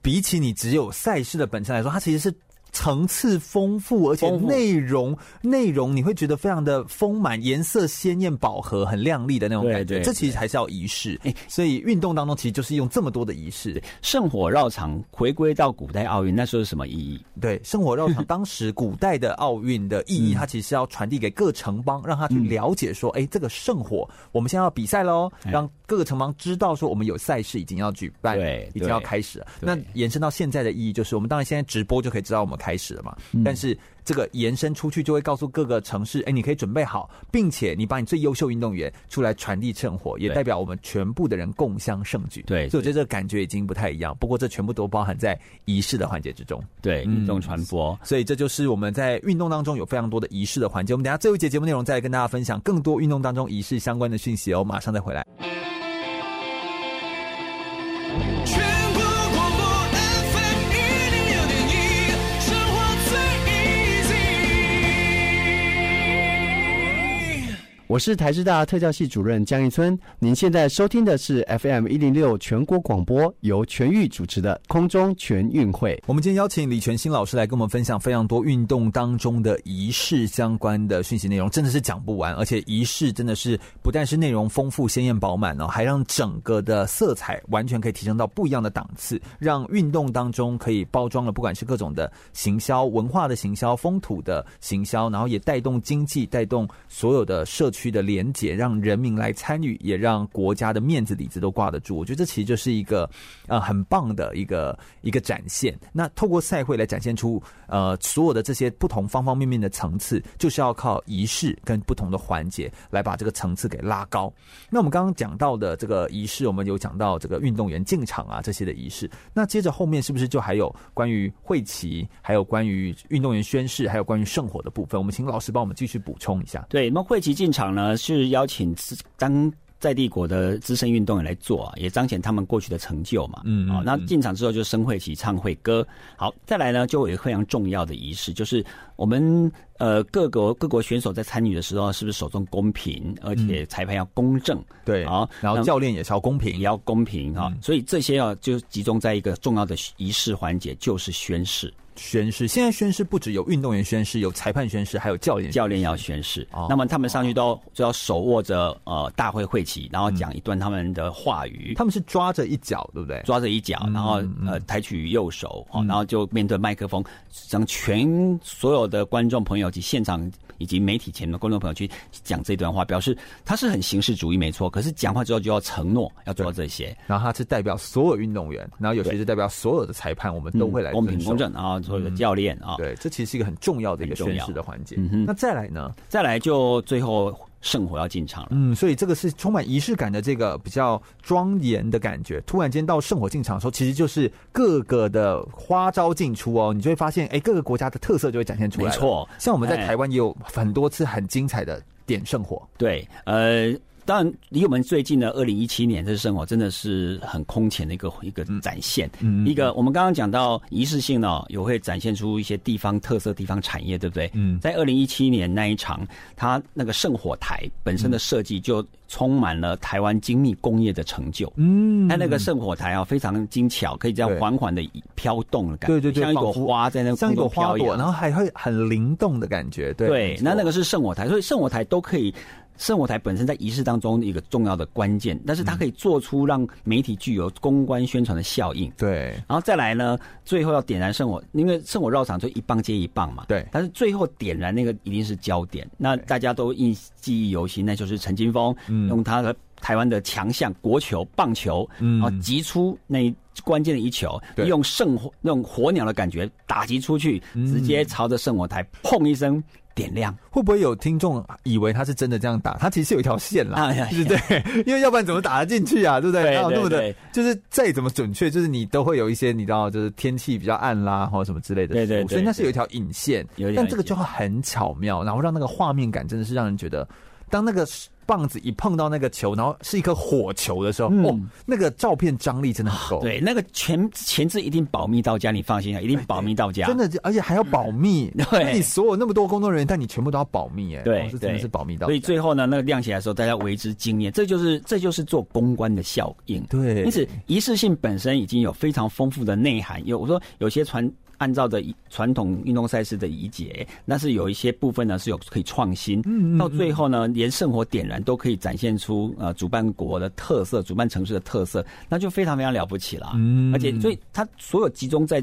比起你只有赛事的本身来说，它其实是。层次丰富，而且内容内容你会觉得非常的丰满，颜色鲜艳、饱和、很亮丽的那种感觉。对对对，这其实还是要仪式。哎，所以运动当中其实就是用这么多的仪式。圣火绕场回归到古代奥运，那时候是什么意义？对，圣火绕场当时古代的奥运的意义，它其实是要传递给各城邦，让他去了解说，哎，这个圣火，我们现在要比赛喽，让各个城邦知道说，我们有赛事已经要举办，对，已经要开始了。那延伸到现在的意义，就是我们当然现在直播就可以知道我们开始了嘛。但是这个延伸出去，就会告诉各个城市，哎，你可以准备好，并且你把你最优秀运动员出来传递圣火，也代表我们全部的人共襄盛举。对，所以我觉得这个感觉已经不太一样。不过这全部都包含在仪式的环节之中。对，运动传播，嗯，所以这就是我们在运动当中有非常多的仪式的环节。我们等下最后一节节目内容再来跟大家分享更多运动当中仪式相关的讯息哦。马上再回来。我是台师大特教系主任江一村，您现在收听的是 FM 一零六全国广播，由全域主持的空中全运会。我们今天邀请李全兴老师来跟我们分享非常多运动当中的仪式相关的讯息内容，真的是讲不完。而且仪式真的是不但是内容丰富、鲜艳饱满哦，还让整个的色彩完全可以提升到不一样的档次，让运动当中可以包装了，不管是各种的行销、文化的行销、风土的行销，然后也带动经济、带动所有的社区。区的连结，让人民来参与，也让国家的面子里子都挂得住。我觉得这其实就是一个呃很棒的一个一个展现。那透过赛会来展现出呃所有的这些不同方方面面的层次，就是要靠仪式跟不同的环节来把这个层次给拉高。那我们刚刚讲到的这个仪式，我们有讲到这个运动员进场啊这些的仪式。那接着后面是不是就还有关于会旗，还有关于运动员宣誓，还有关于圣火的部分？我们请老师帮我们继续补充一下。对，那会旗进场。呢是邀请当在帝国的资深运动员来做啊，也彰显他们过去的成就嘛。嗯，好，那进场之后就升会旗、唱会歌。好，再来呢，就有一个非常重要的仪式，就是我们呃各国各国选手在参与的时候，是不是手中公平，而且裁判要公正？对，好，然后教练也是要公平，也要公平啊。所以这些啊，就集中在一个重要的仪式环节，就是宣誓。宣誓，现在宣誓不只有运动员宣誓，有裁判宣誓，还有教练教练要宣誓。哦、那么他们上去都就要手握着呃大会会旗，然后讲一段他们的话语。嗯、他们是抓着一脚，对不对？抓着一脚，然后呃抬起右手，嗯、然后就面对麦克风，让全所有的观众朋友及现场。以及媒体前的观众朋友去讲这段话，表示他是很形式主义，没错。可是讲话之后就要承诺要做到这些，然后他是代表所有运动员，然后有些是代表所有的裁判，我们都会来、嗯、公平公正啊，所有的教练啊、嗯，对，这其实是一个很重要的一个宣誓的环节。那再来呢？再来就最后。圣火要进场了，嗯，所以这个是充满仪式感的这个比较庄严的感觉。突然间到圣火进场的时候，其实就是各个的花招进出哦，你就会发现，哎，各个国家的特色就会展现出来。没错，像我们在台湾也有很多次很精彩的点圣火。对，呃。当然，离我们最近的二零一七年，这圣火真的是很空前的一个一个展现。嗯，一个我们刚刚讲到仪式性呢，也会展现出一些地方特色、地方产业，对不对？嗯，在二零一七年那一场，它那个圣火台本身的设计就充满了台湾精密工业的成就。嗯，它那个圣火台啊，非常精巧，可以这样缓缓的飘动的感觉，对对对，像一朵花在那像一朵花朵，然后还会很灵动的感觉。对，对，那那个是圣火台，所以圣火台都可以。圣火台本身在仪式当中一个重要的关键，但是它可以做出让媒体具有公关宣传的效应。对，然后再来呢，最后要点燃圣火，因为圣火绕场就一棒接一棒嘛。对，但是最后点燃那个一定是焦点，那大家都印记忆犹新，那就是陈金峰用他的台湾的强项国球棒球，然后击出那关键的一球，用圣火那种火鸟的感觉打击出去，直接朝着圣火台砰一声。点亮，会不会有听众以为他是真的这样打？他其实是有一条线啦，对不对？因为要不然怎么打得进去啊？对不对？哪有那么的，就是再怎么准确，就是你都会有一些你知道，就是天气比较暗啦，或者什么之类的。对对，所以那是有一条引线，但这个就会很巧妙，然后让那个画面感真的是让人觉得当那个。棒子一碰到那个球，然后是一颗火球的时候，嗯、哦，那个照片张力真的很够。对，那个前前置一定保密到家，你放心啊，一定保密到家。真的，而且还要保密。嗯、对，你所有那么多工作人员，但你全部都要保密，哎，对，是真的是保密到家。所以最后呢，那个亮起来的时候，大家为之惊艳。这就是这就是做公关的效应。对，因此仪式性本身已经有非常丰富的内涵。有我说有些传。按照的传统运动赛事的仪节，那是有一些部分呢是有可以创新，到最后呢，连圣火点燃都可以展现出呃主办国的特色、主办城市的特色，那就非常非常了不起了。嗯，而且所以它所有集中在。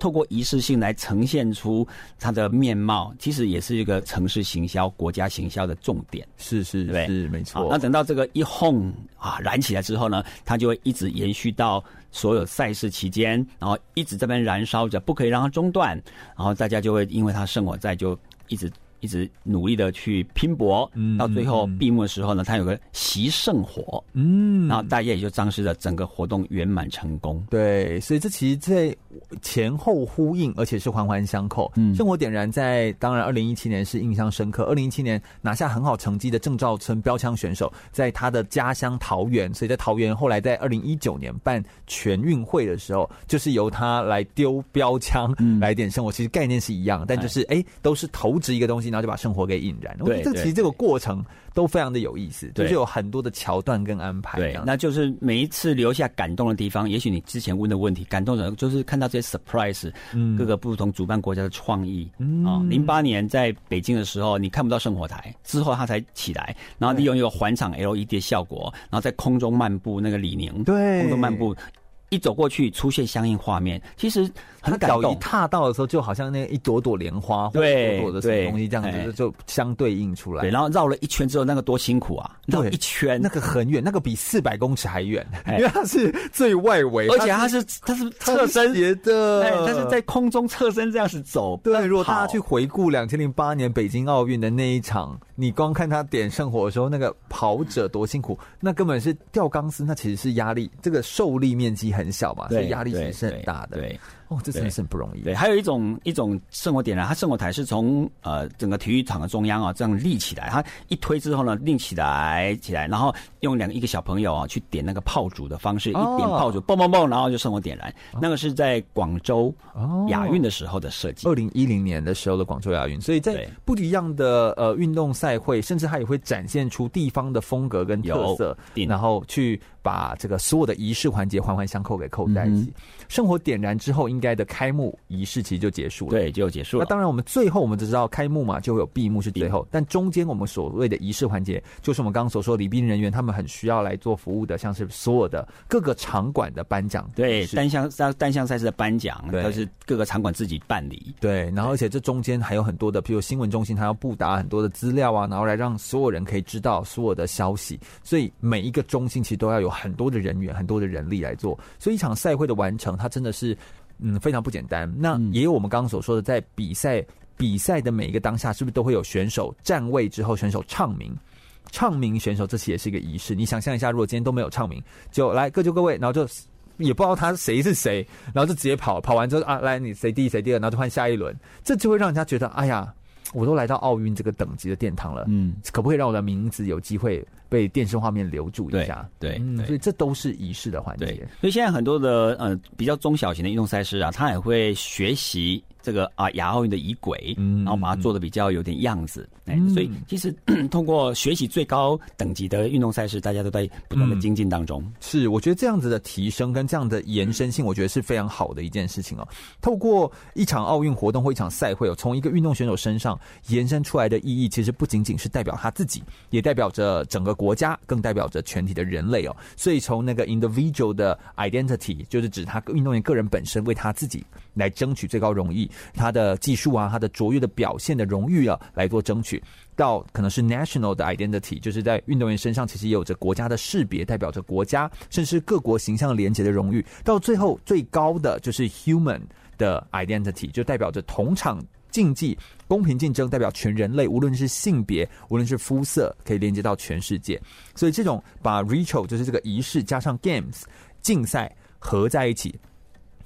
透过仪式性来呈现出它的面貌，其实也是一个城市行销、国家行销的重点。是是是，是没错。那等到这个一轰啊燃起来之后呢，它就会一直延续到所有赛事期间，然后一直这边燃烧着，不可以让它中断。然后大家就会因为它圣火在，就一直。一直努力的去拼搏，嗯到最后闭幕的时候呢，他有个习圣火，嗯，然后大家也就彰显了整个活动圆满成功。对，所以这其实在前后呼应，而且是环环相扣。嗯，圣火点燃在当然二零一七年是印象深刻，二零一七年拿下很好成绩的郑兆春标枪选手，在他的家乡桃园，所以在桃园后来在二零一九年办全运会的时候，就是由他来丢标枪来点圣火，其实概念是一样，但就是哎、欸，都是投掷一个东西。然后就把圣火给引燃。我觉得这其实这个过程都非常的有意思，就是有很多的桥段跟安排。对，那就是每一次留下感动的地方。也许你之前问的问题，感动人就是看到这些 surprise，嗯，各个不同主办国家的创意。嗯，啊，零八年在北京的时候，你看不到圣火台，之后它才起来，然后利用一个环场 LED 效果，然后在空中漫步那个李宁，对，空中漫步。一走过去，出现相应画面，其实很感动。脚一踏到的时候，就好像那一朵朵莲花，对，朵朵的什么东西这样子，就相对应出来。对，然后绕了一圈之后，那个多辛苦啊！绕一圈，那个很远，那个比四百公尺还远，因为它是最外围，而且它是它是侧身斜的，哎，它是在空中侧身这样子走。对，如果大家去回顾两千零八年北京奥运的那一场，你光看他点圣火的时候，那个跑者多辛苦，那根本是吊钢丝，那其实是压力，这个受力面积很小嘛，所以压。压力其实是很大的，对，对哦，这真的是很不容易。对，还有一种一种圣火点燃，它圣火台是从呃整个体育场的中央啊这样立起来，它一推之后呢，立起来起来，然后用两个一个小朋友啊去点那个炮竹的方式，哦、一点炮竹，嘣嘣嘣，然后就圣火点燃。哦、那个是在广州亚运的时候的设计，二零一零年的时候的广州亚运，所以在不一样的呃运动赛会，甚至它也会展现出地方的风格跟特色，然后去。把这个所有的仪式环节环环相扣给扣在一起，圣火点燃之后，应该的开幕仪式其实就结束了。对，就结束了。那当然，我们最后我们只知道开幕嘛，就会有闭幕是最后，但中间我们所谓的仪式环节，就是我们刚刚所说礼宾人员他们很需要来做服务的，像是所有的各个场馆的颁奖，对，单项单项赛事的颁奖，都是各个场馆自己办理。对，然后而且这中间还有很多的，譬如新闻中心，它要布达很多的资料啊，然后来让所有人可以知道所有的消息，所以每一个中心其实都要有很多的人员。很多的人力来做，所以一场赛会的完成，它真的是嗯非常不简单。那也有我们刚刚所说的，在比赛比赛的每一个当下，是不是都会有选手站位之后，选手唱名，唱名选手，这其实也是一个仪式。你想象一下，如果今天都没有唱名，就来各就各位，然后就也不知道他谁是谁，然后就直接跑，跑完之后啊，来你谁第一谁第二，然后就换下一轮，这就会让人家觉得，哎呀。我都来到奥运这个等级的殿堂了，嗯，可不可以让我的名字有机会被电视画面留住一下？对，对，嗯，所以这都是仪式的环节。所以现在很多的呃比较中小型的运动赛事啊，他也会学习。这个啊，亚奥运的仪轨，然后把它做的比较有点样子，哎、嗯，所以其实 通过学习最高等级的运动赛事，大家都在不断的精进当中。是，我觉得这样子的提升跟这样的延伸性，我觉得是非常好的一件事情哦。透过一场奥运活动或一场赛会哦，从一个运动选手身上延伸出来的意义，其实不仅仅是代表他自己，也代表着整个国家，更代表着全体的人类哦。所以从那个 individual 的 identity，就是指他运动员个人本身为他自己来争取最高荣誉。他的技术啊，他的卓越的表现的荣誉啊，来做争取，到可能是 national 的 identity，就是在运动员身上其实也有着国家的识别，代表着国家甚至各国形象连结的荣誉。到最后最高的就是 human 的 identity，就代表着同场竞技、公平竞争，代表全人类，无论是性别，无论是肤色，可以连接到全世界。所以这种把 ritual 就是这个仪式加上 games 竞赛合在一起。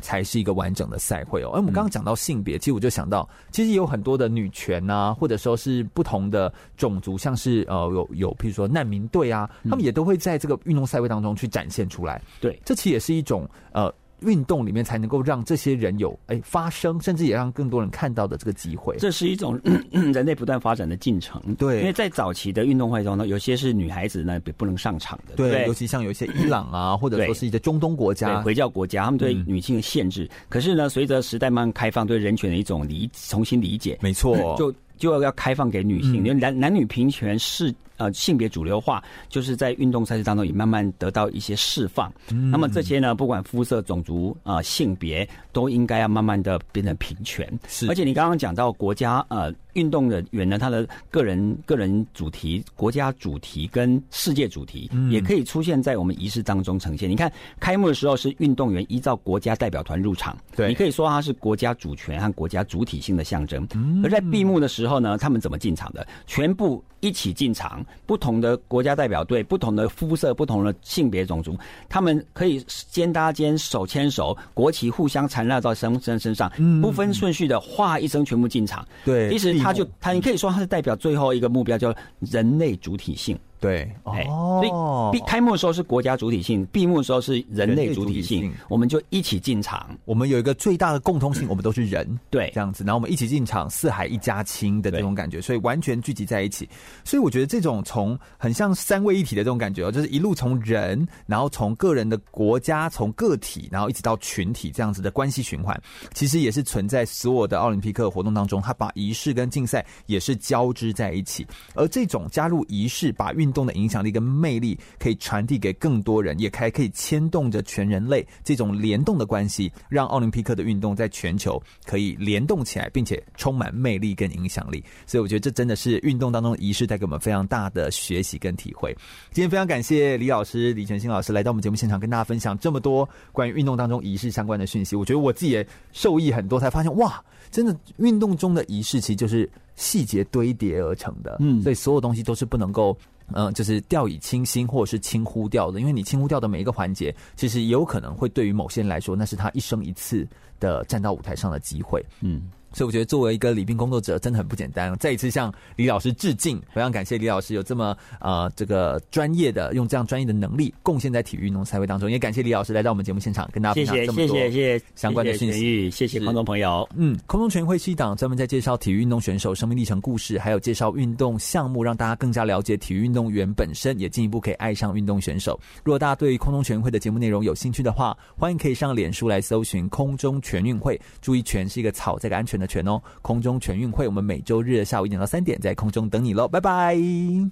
才是一个完整的赛会哦。而我们刚刚讲到性别，其实我就想到，其实有很多的女权啊，或者说是不同的种族，像是呃有有，譬如说难民队啊，他们也都会在这个运动赛会当中去展现出来。对，这其实也是一种呃。运动里面才能够让这些人有哎发声，甚至也让更多人看到的这个机会。这是一种 人类不断发展的进程。对，因为在早期的运动会中呢，有些是女孩子呢也不能上场的。对，对，尤其像有一些伊朗啊，或者说是一些中东国家、回教国家，他们对女性的限制。嗯、可是呢，随着时代慢慢开放，对人权的一种理重新理解，没错，就就要开放给女性，因为男男女平权是。呃，性别主流化就是在运动赛事当中也慢慢得到一些释放。嗯、那么这些呢，不管肤色、种族啊、呃、性别，都应该要慢慢的变成平权。是，而且你刚刚讲到国家呃。运动的员呢，他的个人个人主题、国家主题跟世界主题，也可以出现在我们仪式当中呈现。嗯、你看，开幕的时候是运动员依照国家代表团入场，对，你可以说它是国家主权和国家主体性的象征。嗯、而在闭幕的时候呢，他们怎么进场的？全部一起进场，不同的国家代表队、不同的肤色、不同的性别种族，他们可以肩搭肩、手牵手，国旗互相缠绕到身身身上，不分顺序的哗一声全部进场。对，其实。他就他，你可以说他是代表最后一个目标，叫人类主体性。对，哦，所以闭开幕的时候是国家主体性，闭幕的时候是人类主体性，体性。我们就一起进场。我们有一个最大的共通性，我们都是人，对，这样子，然后我们一起进场，四海一家亲的这种感觉，所以完全聚集在一起。所以我觉得这种从很像三位一体的这种感觉哦，就是一路从人，然后从个人的国家，从个体，然后一直到群体这样子的关系循环，其实也是存在所有的奥林匹克活动当中，它把仪式跟竞赛也是交织在一起，而这种加入仪式，把运动的影响力跟魅力可以传递给更多人，也还可以牵动着全人类这种联动的关系，让奥林匹克的运动在全球可以联动起来，并且充满魅力跟影响力。所以我觉得这真的是运动当中的仪式带给我们非常大的学习跟体会。今天非常感谢李老师李全兴老师来到我们节目现场，跟大家分享这么多关于运动当中仪式相关的讯息。我觉得我自己也受益很多，才发现哇，真的运动中的仪式其实就是细节堆叠而成的。嗯，所以所有东西都是不能够。嗯，就是掉以轻心或者是轻忽掉的，因为你轻忽掉的每一个环节，其实也有可能会对于某些人来说，那是他一生一次的站到舞台上的机会。嗯。所以我觉得作为一个礼宾工作者真的很不简单，再一次向李老师致敬，非常感谢李老师有这么呃这个专业的用这样专业的能力贡献在体育运动赛会当中，也感谢李老师来到我们节目现场跟大家分享这么多谢谢相关的讯息，谢谢观众朋友。嗯，空中全运会是一档专门在介绍体育运动选手生命历程故事，还有介绍运动项目，让大家更加了解体育运动员本身，也进一步可以爱上运动选手。如果大家对空中全运会的节目内容有兴趣的话，欢迎可以上脸书来搜寻空中全运会，注意“全”是一个草这个安全的“全”哦，空中全运会，我们每周日下午一点到三点在空中等你喽，拜拜。